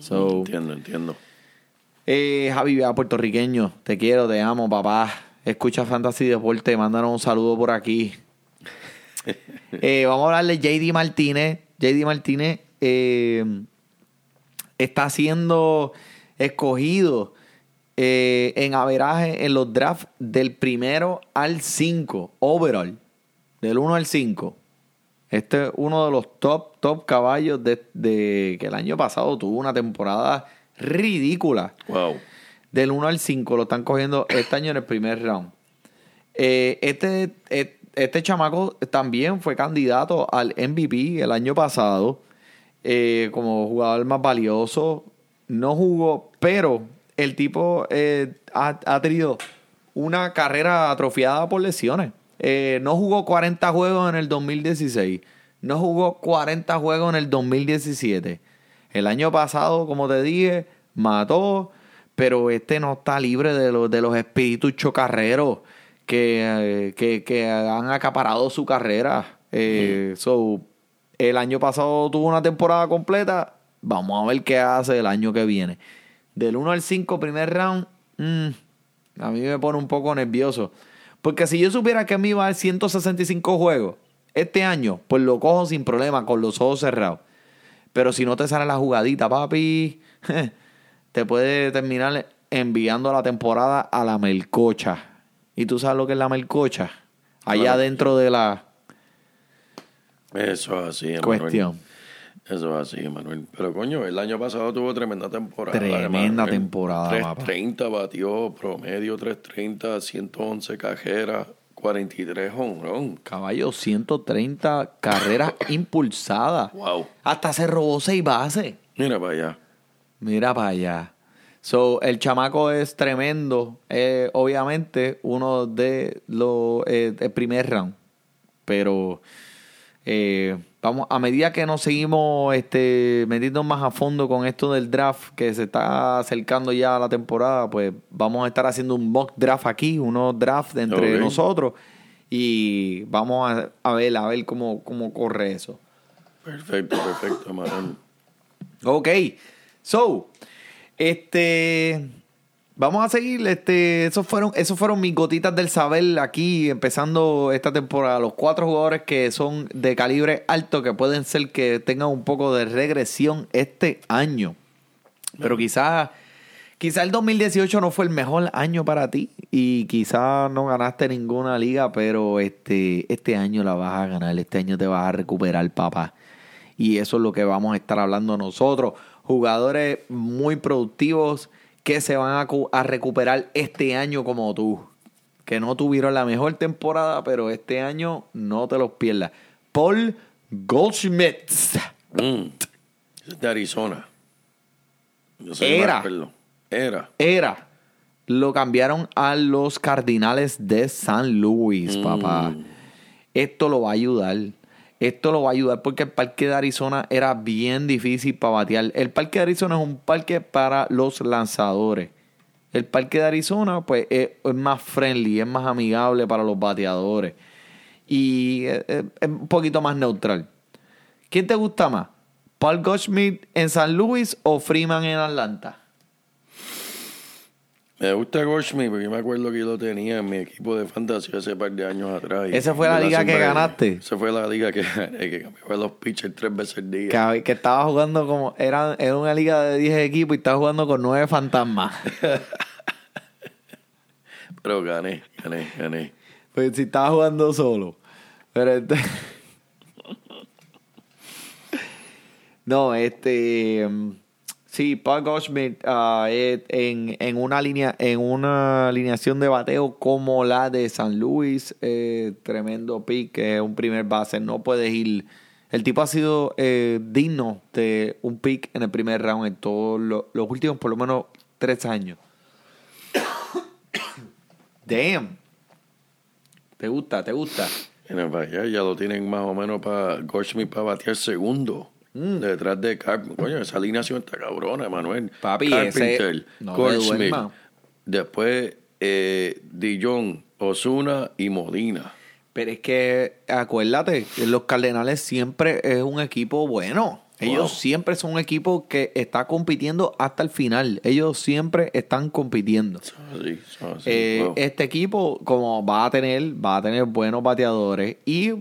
So, Entiendo, entiendo. eh, Javi, vea, puertorriqueño, te quiero, te amo, papá. Escucha Fantasy Deporte, mándanos un saludo por aquí. *laughs* Eh, vamos a hablar de JD Martínez. JD Martínez eh, está siendo escogido eh, en averaje en los drafts del primero al 5, overall, del 1 al 5. Este es uno de los top, top caballos de, de que el año pasado tuvo una temporada ridícula. Wow. Del 1 al 5 lo están cogiendo este año en el primer round. Eh, este, eh, este chamaco también fue candidato al MVP el año pasado eh, como jugador más valioso. No jugó, pero el tipo eh, ha, ha tenido una carrera atrofiada por lesiones. Eh, no jugó 40 juegos en el 2016. No jugó 40 juegos en el 2017. El año pasado, como te dije, mató, pero este no está libre de los, de los espíritus chocarreros que, eh, que, que han acaparado su carrera. So, el año pasado tuvo una temporada completa. Vamos a ver qué hace el año que viene. Del 1 al 5, primer round, mm, a mí me pone un poco nervioso. Porque si yo supiera que me iba a dar 165 juegos este año, pues lo cojo sin problema, con los ojos cerrados. Pero si no te sale la jugadita, papi, *laughs* te puede terminar enviando la temporada a la melcocha. ¿Y tú sabes lo que es la melcocha? Allá Claro. dentro de la Eso así, cuestión. Eso es así, Manuel. Pero coño, el año pasado tuvo tremenda temporada. Tremenda temporada, papá. 330 batió, promedio 330, 111 cajeras, 43 honrón. Caballo, 130 carreras *coughs* impulsadas. Wow. Hasta se robó seis bases. Mira para allá. Mira para allá. So, el chamaco es tremendo. Eh, obviamente, uno de los eh, el primer round. Pero eh, vamos, a medida que nos seguimos este, metiendo más a fondo con esto del draft, que se está acercando ya a la temporada, pues vamos a estar haciendo un mock draft aquí, unos drafts entre nosotros. Y vamos a, a ver, a ver cómo, cómo corre eso. Perfecto, perfecto, Manuel. Ok. So, este. Vamos a seguir. Este, esos fueron, esos fueron mis gotitas del saber aquí, empezando esta temporada. Los cuatro jugadores que son de calibre alto, que pueden ser que tengan un poco de regresión este año. Pero quizás quizá el 2018 no fue el mejor año para ti. Y quizás no ganaste ninguna liga, pero este, este año la vas a ganar. Este año te vas a recuperar, papá. Y eso es lo que vamos a estar hablando nosotros. Jugadores muy productivos que se van a, a recuperar este año como tú. Que no tuvieron la mejor temporada, pero este año no te los pierdas. Paul Goldschmidt. Mm. Es de Arizona. Yo soy Era. Era. Era. Lo cambiaron a los Cardinales de San Luis, papá. Esto lo va a ayudar. Esto lo va a ayudar porque el parque de Arizona era bien difícil para batear. El parque de Arizona es un parque para los lanzadores. El parque de Arizona, pues, es, es más friendly, es más amigable para los bateadores. Y eh, eh, es un poquito más neutral. ¿Quién te gusta más? ¿Paul Goldschmidt en San Luis o Freeman en Atlanta? Me gusta Goldschmidt porque yo me acuerdo que yo lo tenía en mi equipo de fantasía hace par de años atrás. y- ¿Esa fue la liga que ganaste? Esa fue la liga que, que cambiaba los pitchers tres veces al día. que, que estaba jugando como era, era una liga de 10 equipos y estaba jugando con 9 fantasmas. *laughs* Pero gané, gané, gané. pues si estaba jugando solo. Pero este *laughs* No, este mm, sí, Paul Goldschmidt es en, en una línea en una alineación de bateo como la de San Luis, eh, tremendo pick, un primer base, no puedes ir el tipo ha sido eh, digno de un pick en el primer round en todos lo- los últimos por lo menos tres años. *coughs* Damn. ¿Te gusta? ¿Te gusta? Mira, allá ya lo tienen más o menos para Goldschmidt para batear segundo. Mm. Detrás de Carpenter. Coño, esa alineación está cabrona, Manuel. Papi, Carpenter, ese- no duerma. Después eh, Dijon, Osuna y Modina. Pero es que, acuérdate, los Cardenales siempre es un equipo bueno. Ellos Wow. siempre son un equipo que está compitiendo hasta el final. Ellos siempre están compitiendo. Eh, wow. Este equipo, como va a tener, va a tener buenos bateadores y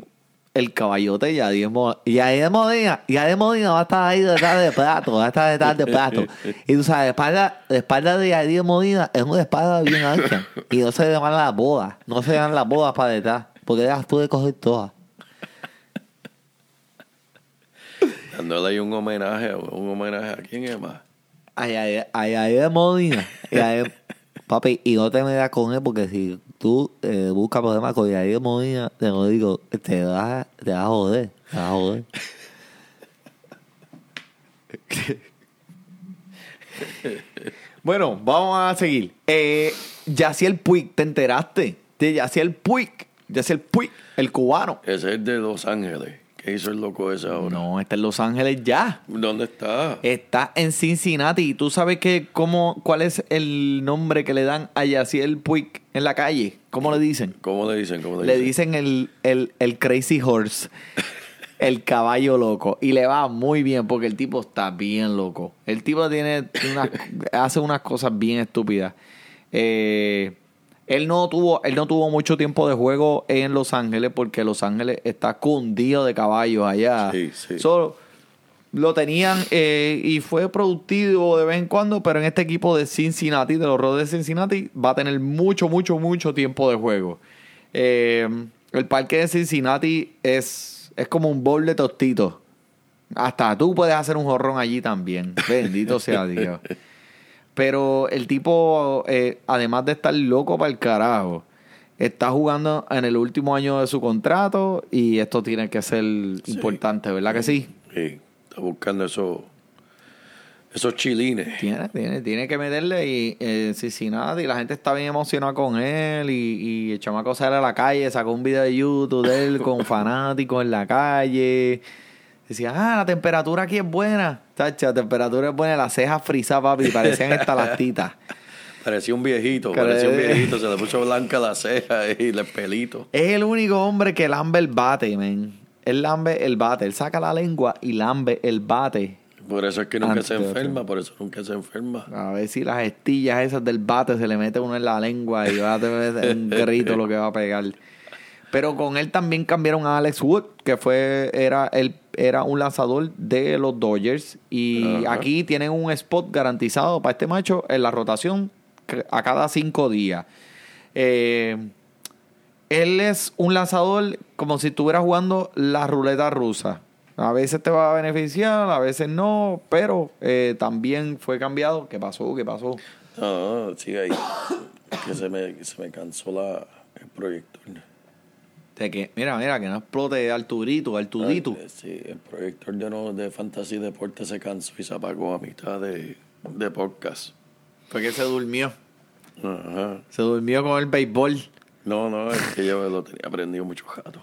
el caballote ya de Mo- ya de Modina, ya de Modina va a estar ahí detrás de plato, va a estar detrás de plato. *laughs* Y tú sabes, la espalda, la espalda de Yadier Modina es una espalda bien ancha. Y no se le van las bodas, no se le dan las bodas para detrás, porque dejas tú de coger todas. Dándole ahí un homenaje, un homenaje a quién es más. Ay, ay, ay, ay, de Molina. Y ahí- papi, y no te metas con él porque si tú eh, buscas problemas con Yair Molina, te lo digo, te vas, te vas a joder. Te vas a joder. *laughs* Bueno, vamos a seguir. Eh, Yaciel Puig, ¿te enteraste? De Yaciel Puig. Yaciel Puig, el cubano. Ese es de Los Ángeles. ¿Qué hizo el loco ese ahora? No, está en Los Ángeles ya. ¿Dónde está? Está en Cincinnati. ¿Y tú sabes que cómo, cuál es el nombre que le dan a Yaciel Puig en la calle? ¿Cómo le dicen? ¿Cómo le dicen? ¿Cómo le, Le dicen el, el, el Crazy Horse, *laughs* el caballo loco. Y le va muy bien porque el tipo está bien loco. El tipo tiene unas, hace unas cosas bien estúpidas. Eh, él no tuvo, él no tuvo mucho tiempo de juego en Los Ángeles porque Los Ángeles está cundido de caballos allá. Sí, sí. Solo lo tenían eh, y fue productivo de vez en cuando, pero en este equipo de Cincinnati, de los Rojos de Cincinnati, va a tener mucho, mucho, mucho tiempo de juego. Eh, el parque de Cincinnati es, es como un bowl de tostitos. Hasta tú puedes hacer un jorrón allí también. Bendito sea Dios. *laughs* Pero el tipo, eh, además de estar loco para el carajo, está jugando en el último año de su contrato y esto tiene que ser importante, ¿verdad que sí? Sí, está buscando esos, esos chilines. Tiene, tiene, tiene que meterle y eh, Cincinnati, la gente está bien emocionada con él y, y el chamaco sale a la calle, sacó un video de YouTube de él con *laughs* fanáticos en la calle. Decía, ah, la temperatura aquí es buena. Tacha, la temperatura es buena, las cejas frisadas, papi, parecían *laughs* estalactitas. Parecía un viejito, parecía un viejito. Se le puso blanca la ceja y el pelito. Es el único hombre que lambe el bate, man. Él lambe el bate, él saca la lengua y lambe el bate. Por eso es que nunca se enferma, por eso nunca se enferma. A ver si las estillas esas del bate se le mete uno en la lengua y va a tener un *laughs* grito lo que va a pegar. Pero con él también cambiaron a Alex Wood, que fue era él era un lanzador de los Dodgers y aquí tienen un spot garantizado para este macho en la rotación a cada cinco días. Eh, él es un lanzador como si estuviera jugando la ruleta rusa. A veces te va a beneficiar, a veces no, pero eh, también fue cambiado. ¿Qué pasó? ¿Qué pasó? No, no, sigue ahí. *coughs* que se me, se me cansó la, el proyector. De que, mira, mira, que no explote Arturito, Artudito. Ah, Sí, el proyector de, no, de Fantasy Deporte se cansó y se apagó a mitad de, de podcast. Fue que se durmió. Ajá. Se durmió con el béisbol. No, no, es que yo lo tenía aprendido mucho gato.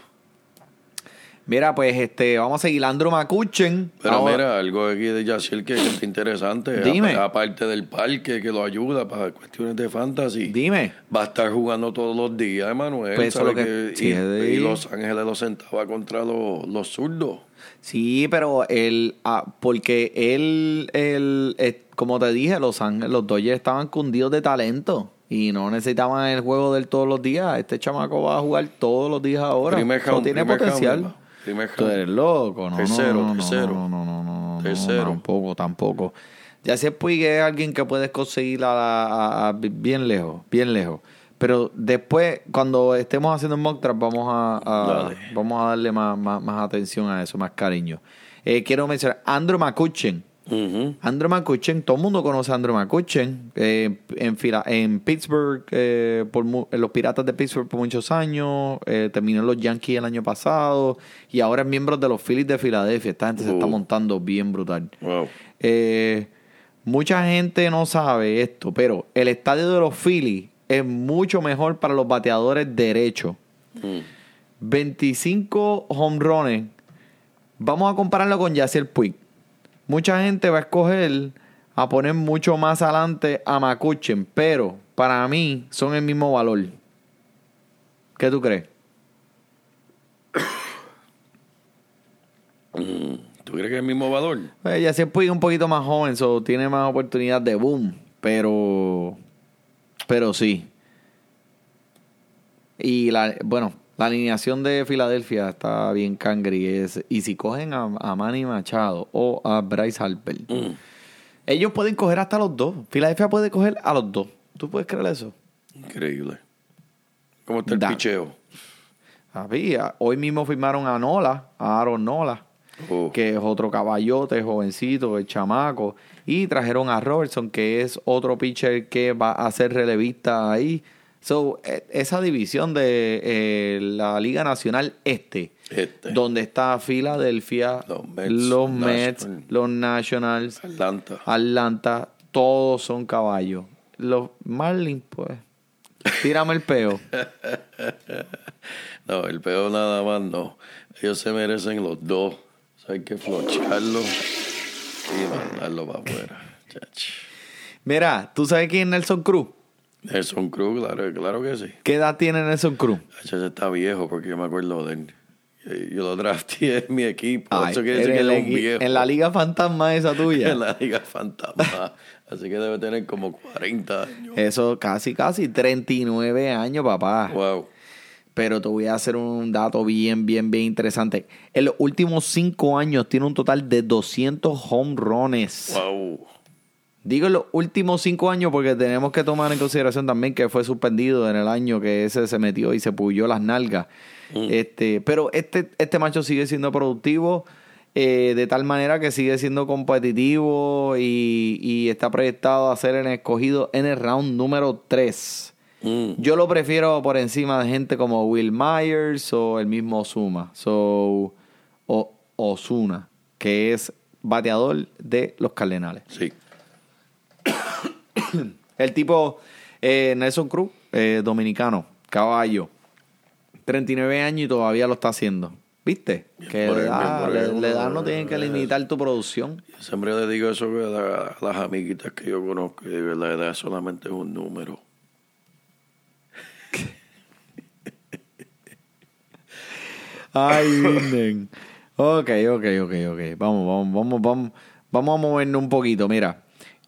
Mira, pues este, vamos a seguir Andrew McCutchen. Pero Ahora- mira, algo aquí de Yaciel que, está interesante. Dime. Aparte del parque que lo ayuda para cuestiones de fantasy. Dime. Va a estar jugando todos los días, Emanuel. Pues eso ¿sabe es lo que- sí, y, es Los Ángeles lo sentaba contra los, los zurdos. Sí, pero él, ah, porque él, él, eh, como te dije, los Ángeles, los Dodgers estaban cundidos de talento y no necesitaban el juego de él todos los días. Este chamaco va a jugar todos los días ahora. Primer round, tiene primer potencial. Tú eres loco, no, Tercero, no, no, tercero. no, no, no, no, no, Tercero. tampoco, tampoco. Ya sé Puig es alguien que puedes conseguir a, a- a- bien lejos, bien lejos. Pero después, cuando estemos haciendo un mock draft, vamos a, vamos a darle más, más, más atención a eso, más cariño. Eh, quiero mencionar Andrew Andrew McCutchen, todo el mundo conoce a Andrew McCutchen. eh, en, en Pittsburgh, eh, por en los Piratas de Pittsburgh por muchos años. eh, terminó en los Yankees el año pasado. Y ahora es miembro de los Phillies de Filadelfia. Esta gente se está Uh. montando bien brutal. Wow. Eh, mucha gente no sabe esto, pero el estadio de los Phillies es mucho mejor para los bateadores derechos. Mm. 25 home runs. Vamos a compararlo con Yacel Puig. Mucha gente va a escoger a poner mucho más adelante a Macuchen, pero para mí son el mismo valor. ¿Qué tú crees? *coughs* ¿Tú crees que es el mismo valor? Yacel Puig es un poquito más joven, so tiene más oportunidad de boom, pero pero sí. Y la, bueno, la alineación de Filadelfia está bien cangri. es- y si cogen a, a Manny Machado o a Bryce Harper, Mm. ellos pueden coger hasta los dos. Filadelfia puede coger a los dos. ¿Tú puedes creer eso? Increíble. ¿Cómo está el Da. picheo? Había, hoy mismo firmaron a Nola, a Aaron Nola. Oh. que es otro caballote, jovencito, el chamaco. Y trajeron a Robertson, que es otro pitcher que va a ser relevista ahí. So, eh, esa división de eh, la Liga Nacional Este, Este. donde está Filadelfia, Los Mets, los Mets, National. los Nationals, Atlanta. Atlanta, todos son caballos. Los Marlins, pues, tírame el peo. *laughs* No, el peor nada más no. Ellos se merecen los dos. O sea, hay que flocharlo y mandarlo para afuera. Chach. Mira, ¿tú sabes quién es Nelson Cruz? Nelson Cruz, claro, claro que sí. ¿Qué edad tiene Nelson Cruz? Chach está viejo porque yo me acuerdo de él. Yo lo drafté en mi equipo. Ay, Eso quiere decir que él es un viejo. En la Liga Fantasma esa tuya. *laughs* En la Liga Fantasma. Así que debe tener como 40 años. Eso casi, casi 39 años, papá. Wow. Pero te voy a hacer un dato bien, bien, bien interesante. En los últimos cinco años tiene un total de 200 home runs. Wow. Digo los últimos cinco años porque tenemos que tomar en consideración también que fue suspendido en el año que ese se metió y se puyó las nalgas. Este, pero este, este macho sigue siendo productivo eh, de tal manera que sigue siendo competitivo y, y está proyectado a ser en escogido en el round número 3. Mm. Yo lo prefiero por encima de gente como Will Myers o el mismo Osuma. So, o Osuna, que es bateador de los Cardenales. Sí. *coughs* El tipo eh, Nelson Cruz, eh, dominicano, caballo, 39 años y todavía lo está haciendo. ¿Viste? Que le da, bien por le, él. le da no tienen que limitar tu producción. Siempre le digo eso a, la- a las amiguitas que yo conozco. Y digo, la edad solamente es un número. Ay, Virgen. Ok, ok, ok, ok. Vamos, vamos, vamos, vamos. Vamos a movernos un poquito. Mira,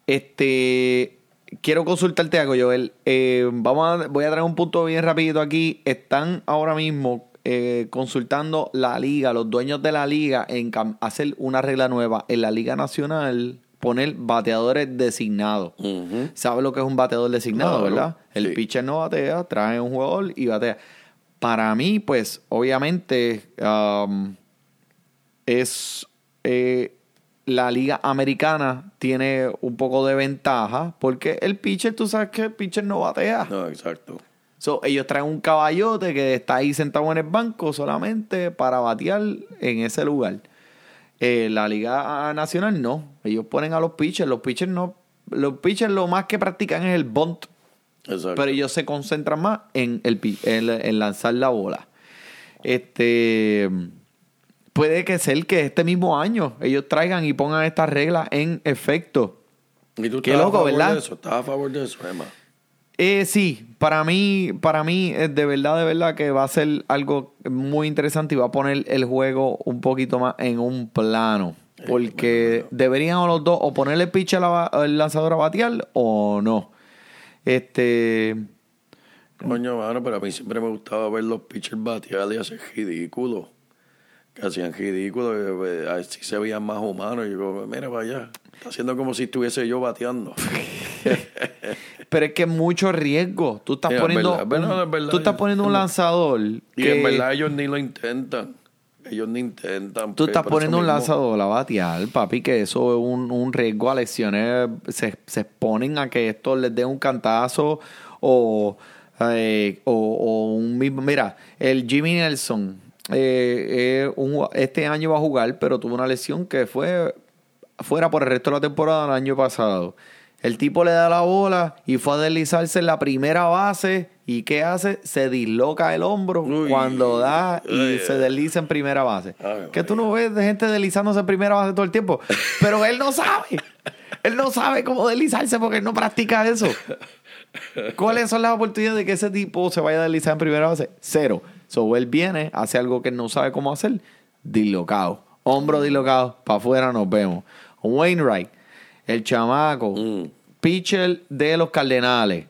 este. Quiero consultarte algo, Joel. Eh, vamos a, voy a traer un punto bien rapidito aquí. Están ahora mismo eh, consultando la liga, los dueños de la liga, en hacer una regla nueva en la Liga Nacional, poner bateadores designados. ¿Sabes lo que es un bateador designado, Claro, verdad? El sí. pitcher no batea, trae un jugador y batea. Para mí, pues, obviamente, um, es eh, la liga americana tiene un poco de ventaja porque el pitcher, tú sabes que el pitcher no batea. No, exacto. So, ellos traen un caballote que está ahí sentado en el banco solamente para batear en ese lugar. Eh, la Liga Nacional no. Ellos ponen a los pitchers. Los pitchers no. Los pitchers lo más que practican es el bunt. Exacto. Pero ellos se concentran más en, el, en lanzar la bola. Este. Puede que sea el que este mismo año ellos traigan y pongan estas reglas en efecto. ¿Y tú Qué a loco, favor ¿verdad? de eso? ¿Estás a favor de eso, Emma? Eh, sí, para mí, para mí, eh, de verdad, de verdad que va a ser algo muy interesante y va a poner el juego un poquito más en un plano. Porque deberían los dos o ponerle pitch al lanzador a batear o no. Este. Coño, mano, pero a mí siempre me gustaba ver los pitchers batear y hacer ridículos. Hacían ridículos, eh, así se veían más humanos. Y yo, mira, vaya, está haciendo como si estuviese yo bateando. *laughs* Pero es que es mucho riesgo. Tú estás poniendo. verdad. Tú estás poniendo un lanzador. Y que- en verdad ellos ni lo intentan. Ellos ni intentan. Tú pues, estás poniendo un lanzador a batear, papi, que eso es un, un riesgo a lesiones. Se, se exponen a que esto les dé un cantazo o, eh, o, o un mismo. Mira, el Jimmy Nelson eh, eh, un- este año va a jugar, pero tuvo una lesión que fue fuera por el resto de la temporada del año pasado. El tipo le da la bola y fue a deslizarse en la primera base. ¿Y qué hace? Se disloca el hombro Uy. cuando da y se desliza en primera base. Ay, que tú no ves de gente deslizándose en primera base todo el tiempo. Pero él no sabe. él no sabe cómo deslizarse porque él no practica eso. ¿Cuáles son las oportunidades de que ese tipo se vaya a deslizar en primera base? Cero. So él viene, hace algo que él no sabe cómo hacer, dislocado. Hombro dislocado, para afuera nos vemos. Wainwright, el chamaco, Mm. pitcher de los Cardenales,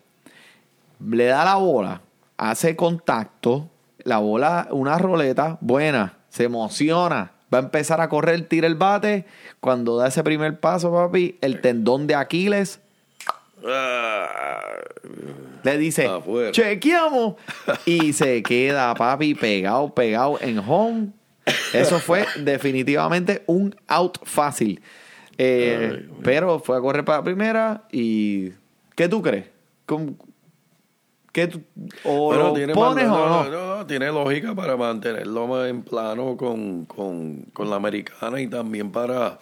le da la bola, hace contacto, la bola, una roleta buena, se emociona, va a empezar a correr, tira el bate. Cuando da ese primer paso, papi, el tendón de Aquiles Ah, le dice, Afuera. chequeamos. *laughs* y se queda, papi, pegado, pegado en home. Eso fue definitivamente un out fácil. Eh, pero fue a correr para la primera y... ¿Qué tú crees? ¿Cómo- ¿Qué tú, ¿O lo tiene pones o no? no, no, tiene lógica para mantenerlo más en plano con, con, con la americana y también para,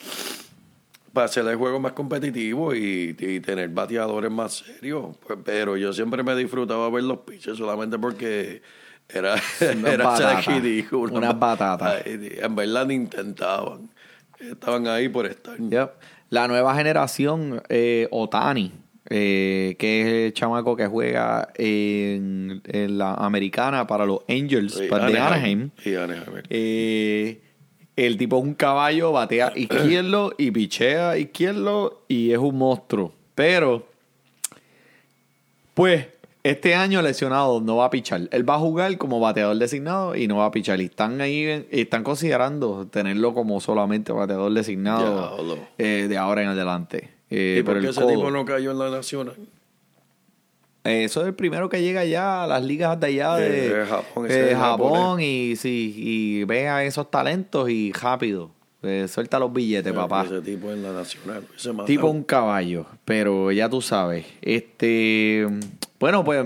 para hacer el juego más competitivo y, y tener bateadores más serios. Pues, pero yo siempre me disfrutaba ver los pitches solamente porque era, Unas *laughs* era batatas, ridículo. unas batatas. Ay, En verdad ni intentaban. Estaban ahí por estar. Yep. La nueva generación, eh, Otani, eh, que es el chamaco que juega en, en la americana para los Angels Sí, para- de Anaheim. Y Anaheim. Eh, el tipo es un caballo, batea *clears throat* izquierdo y pichea izquierdo y es un monstruo. Pero, pues, este año lesionado no va a pichar. Él va a jugar como bateador designado y no va a pichar. Y están ahí, están considerando tenerlo como solamente bateador designado eh, de ahora en adelante. Eh, ¿Y por qué ese codo- tipo no cayó en la nacional? Eh, Eso es el primero que llega ya a las ligas de allá de, Japón, de y, sí, y ve a esos talentos y rápido. eh, suelta los billetes, papá. Ese tipo en la nacional. Tipo un caballo, pero ya tú sabes. Este, bueno, pues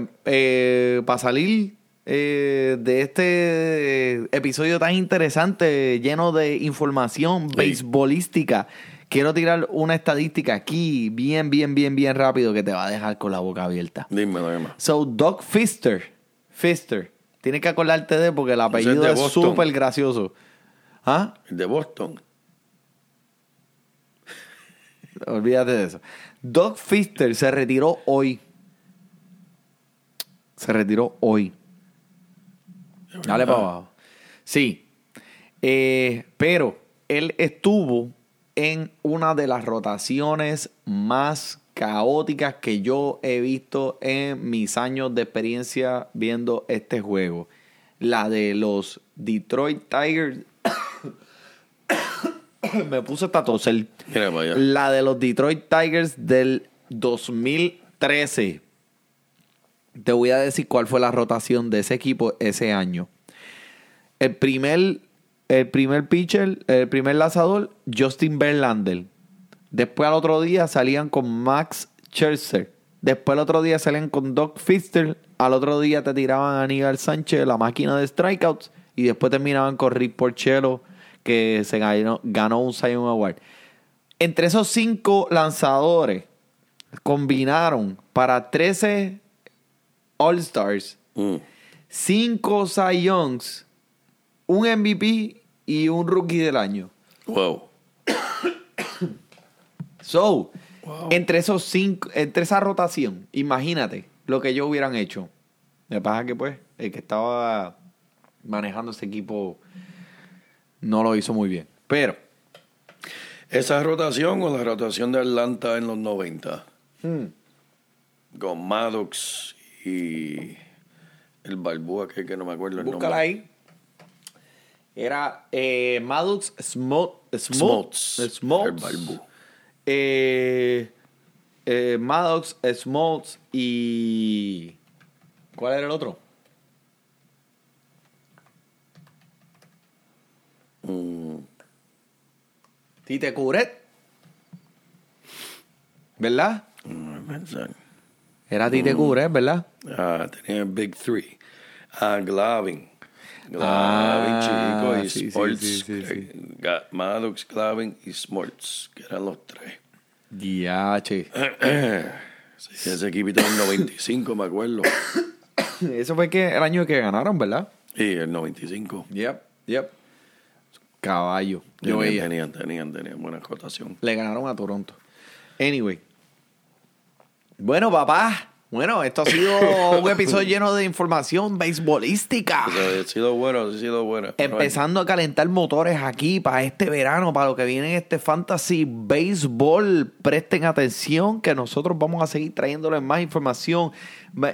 para salir eh, de este episodio tan interesante, lleno de información beisbolística, quiero tirar una estadística aquí, bien, bien, bien, bien rápido, que te va a dejar con la boca abierta. Dímelo, Emma. So, Doc Fister, Fister, tienes que acordarte de porque el apellido es súper gracioso. ¿Ah? El de Boston. *laughs* Olvídate de eso. Doc Fister se retiró hoy. Se retiró hoy. Dale para abajo. Sí. Eh, pero él estuvo en una de las rotaciones más caóticas que yo he visto en mis años de experiencia viendo este juego. La de los Detroit Tigers. *coughs* Me puse hasta toser. La de los Detroit Tigers del 2013. Te voy a decir cuál fue la rotación de ese equipo ese año. El primer, el primer pitcher, el primer lanzador, Justin Verlander. Después al otro día salían con Max Scherzer. Después al otro día salían con Doc Fister. Al otro día te tiraban a Aníbal Sánchez, la máquina de strikeouts. Y después terminaban con Rick Porcello, que se ganó, ganó un Cy Young Award. Entre esos cinco lanzadores combinaron para 13 All-Stars, Mm. 5 Cy Youngs, un MVP y un Rookie del Año. Wow. So, entre esos cinco, entre esa rotación, imagínate lo que ellos hubieran hecho. Me pasa que pues, el que estaba manejando ese equipo no lo hizo muy bien. Pero, ¿Esa rotación o la rotación de Atlanta en los 90? Con Maddox y el Balboa, que, que no me acuerdo el búscala nombre. ahí. Era eh, Maddox Smo- Smoltz. Smoltz. Smoltz. El Balboa. Eh, eh, Maddox, Smoltz y. ¿Cuál era el otro? Mm, Tite Curet. ¿Verdad? pensar. Era Tite Curet, ¿verdad? Ah, tenía Big Three. Ah, Glavin. Glavin, Ah, chico, y sí, sí, Sports. sí, sí, sí. Maddox, Glavin y Smoltz, que eran los tres. Diache. *clears throat* Sí, ese equipito del 95, me acuerdo. *coughs* Eso fue que el año que ganaron, ¿verdad? Y el 95. Yep, yep. Caballo. Yo Tenían, veía. tenían, tenían, tenían buena cotación. Le ganaron a Toronto. Anyway. Bueno, papá. Bueno, esto ha sido *laughs* un episodio lleno de información beisbolística. Ha sido bueno, ha sido bueno. Empezando a calentar motores aquí para este verano, para lo que viene en este Fantasy Baseball. Presten atención que nosotros vamos a seguir trayéndoles más información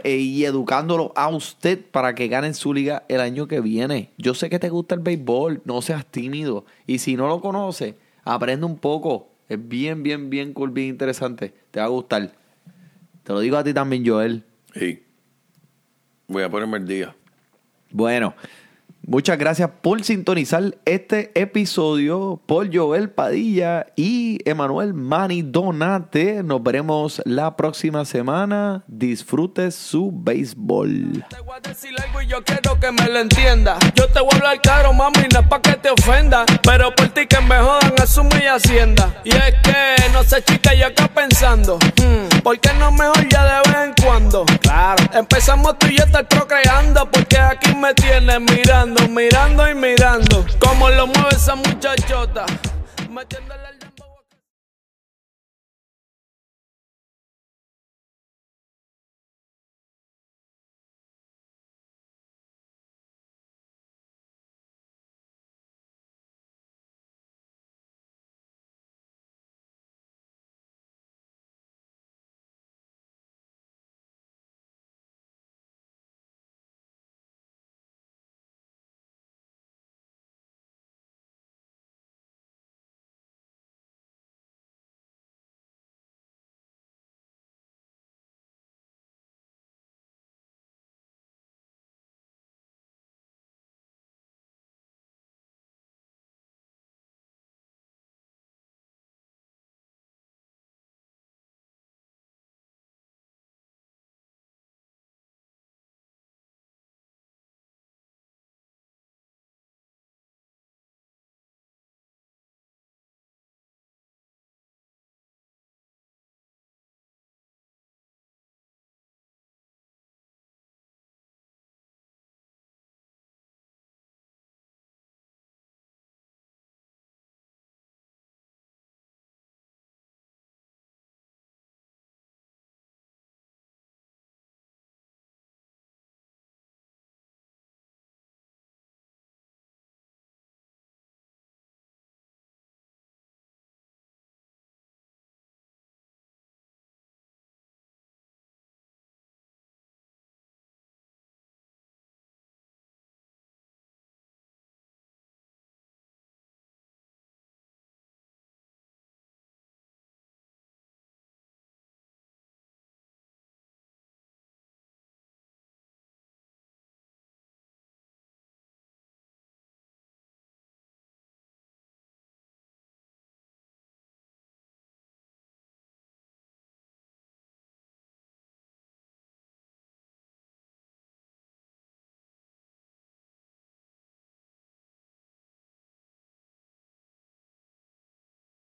eh, y educándolo a usted para que ganen su liga el año que viene. Yo sé que te gusta el béisbol, no seas tímido. Y si no lo conoces, aprende un poco. Es bien, bien, bien cool, bien interesante. Te va a gustar. Te lo digo a ti también, Joel. Sí. Voy a ponerme el día. Bueno, Muchas gracias por sintonizar este episodio por Joel Padilla y Emanuel Mani Donate. Nos veremos la próxima semana. Disfrute su béisbol. Te voy a decir algo y yo quiero que me lo entienda. Yo te voy a hablar claro, mami, no es pa' que te ofenda. Pero por ti que me jodan, asumo y hacienda. Y es que, no sé, chica, yo acá pensando. hmm, ¿Por qué no mejor ya de vez en cuando? Claro. Empezamos tú y yo estar procreando. Porque aquí me tienes mirando, mirando y mirando. Como lo mueve esa muchachota. Metiéndole el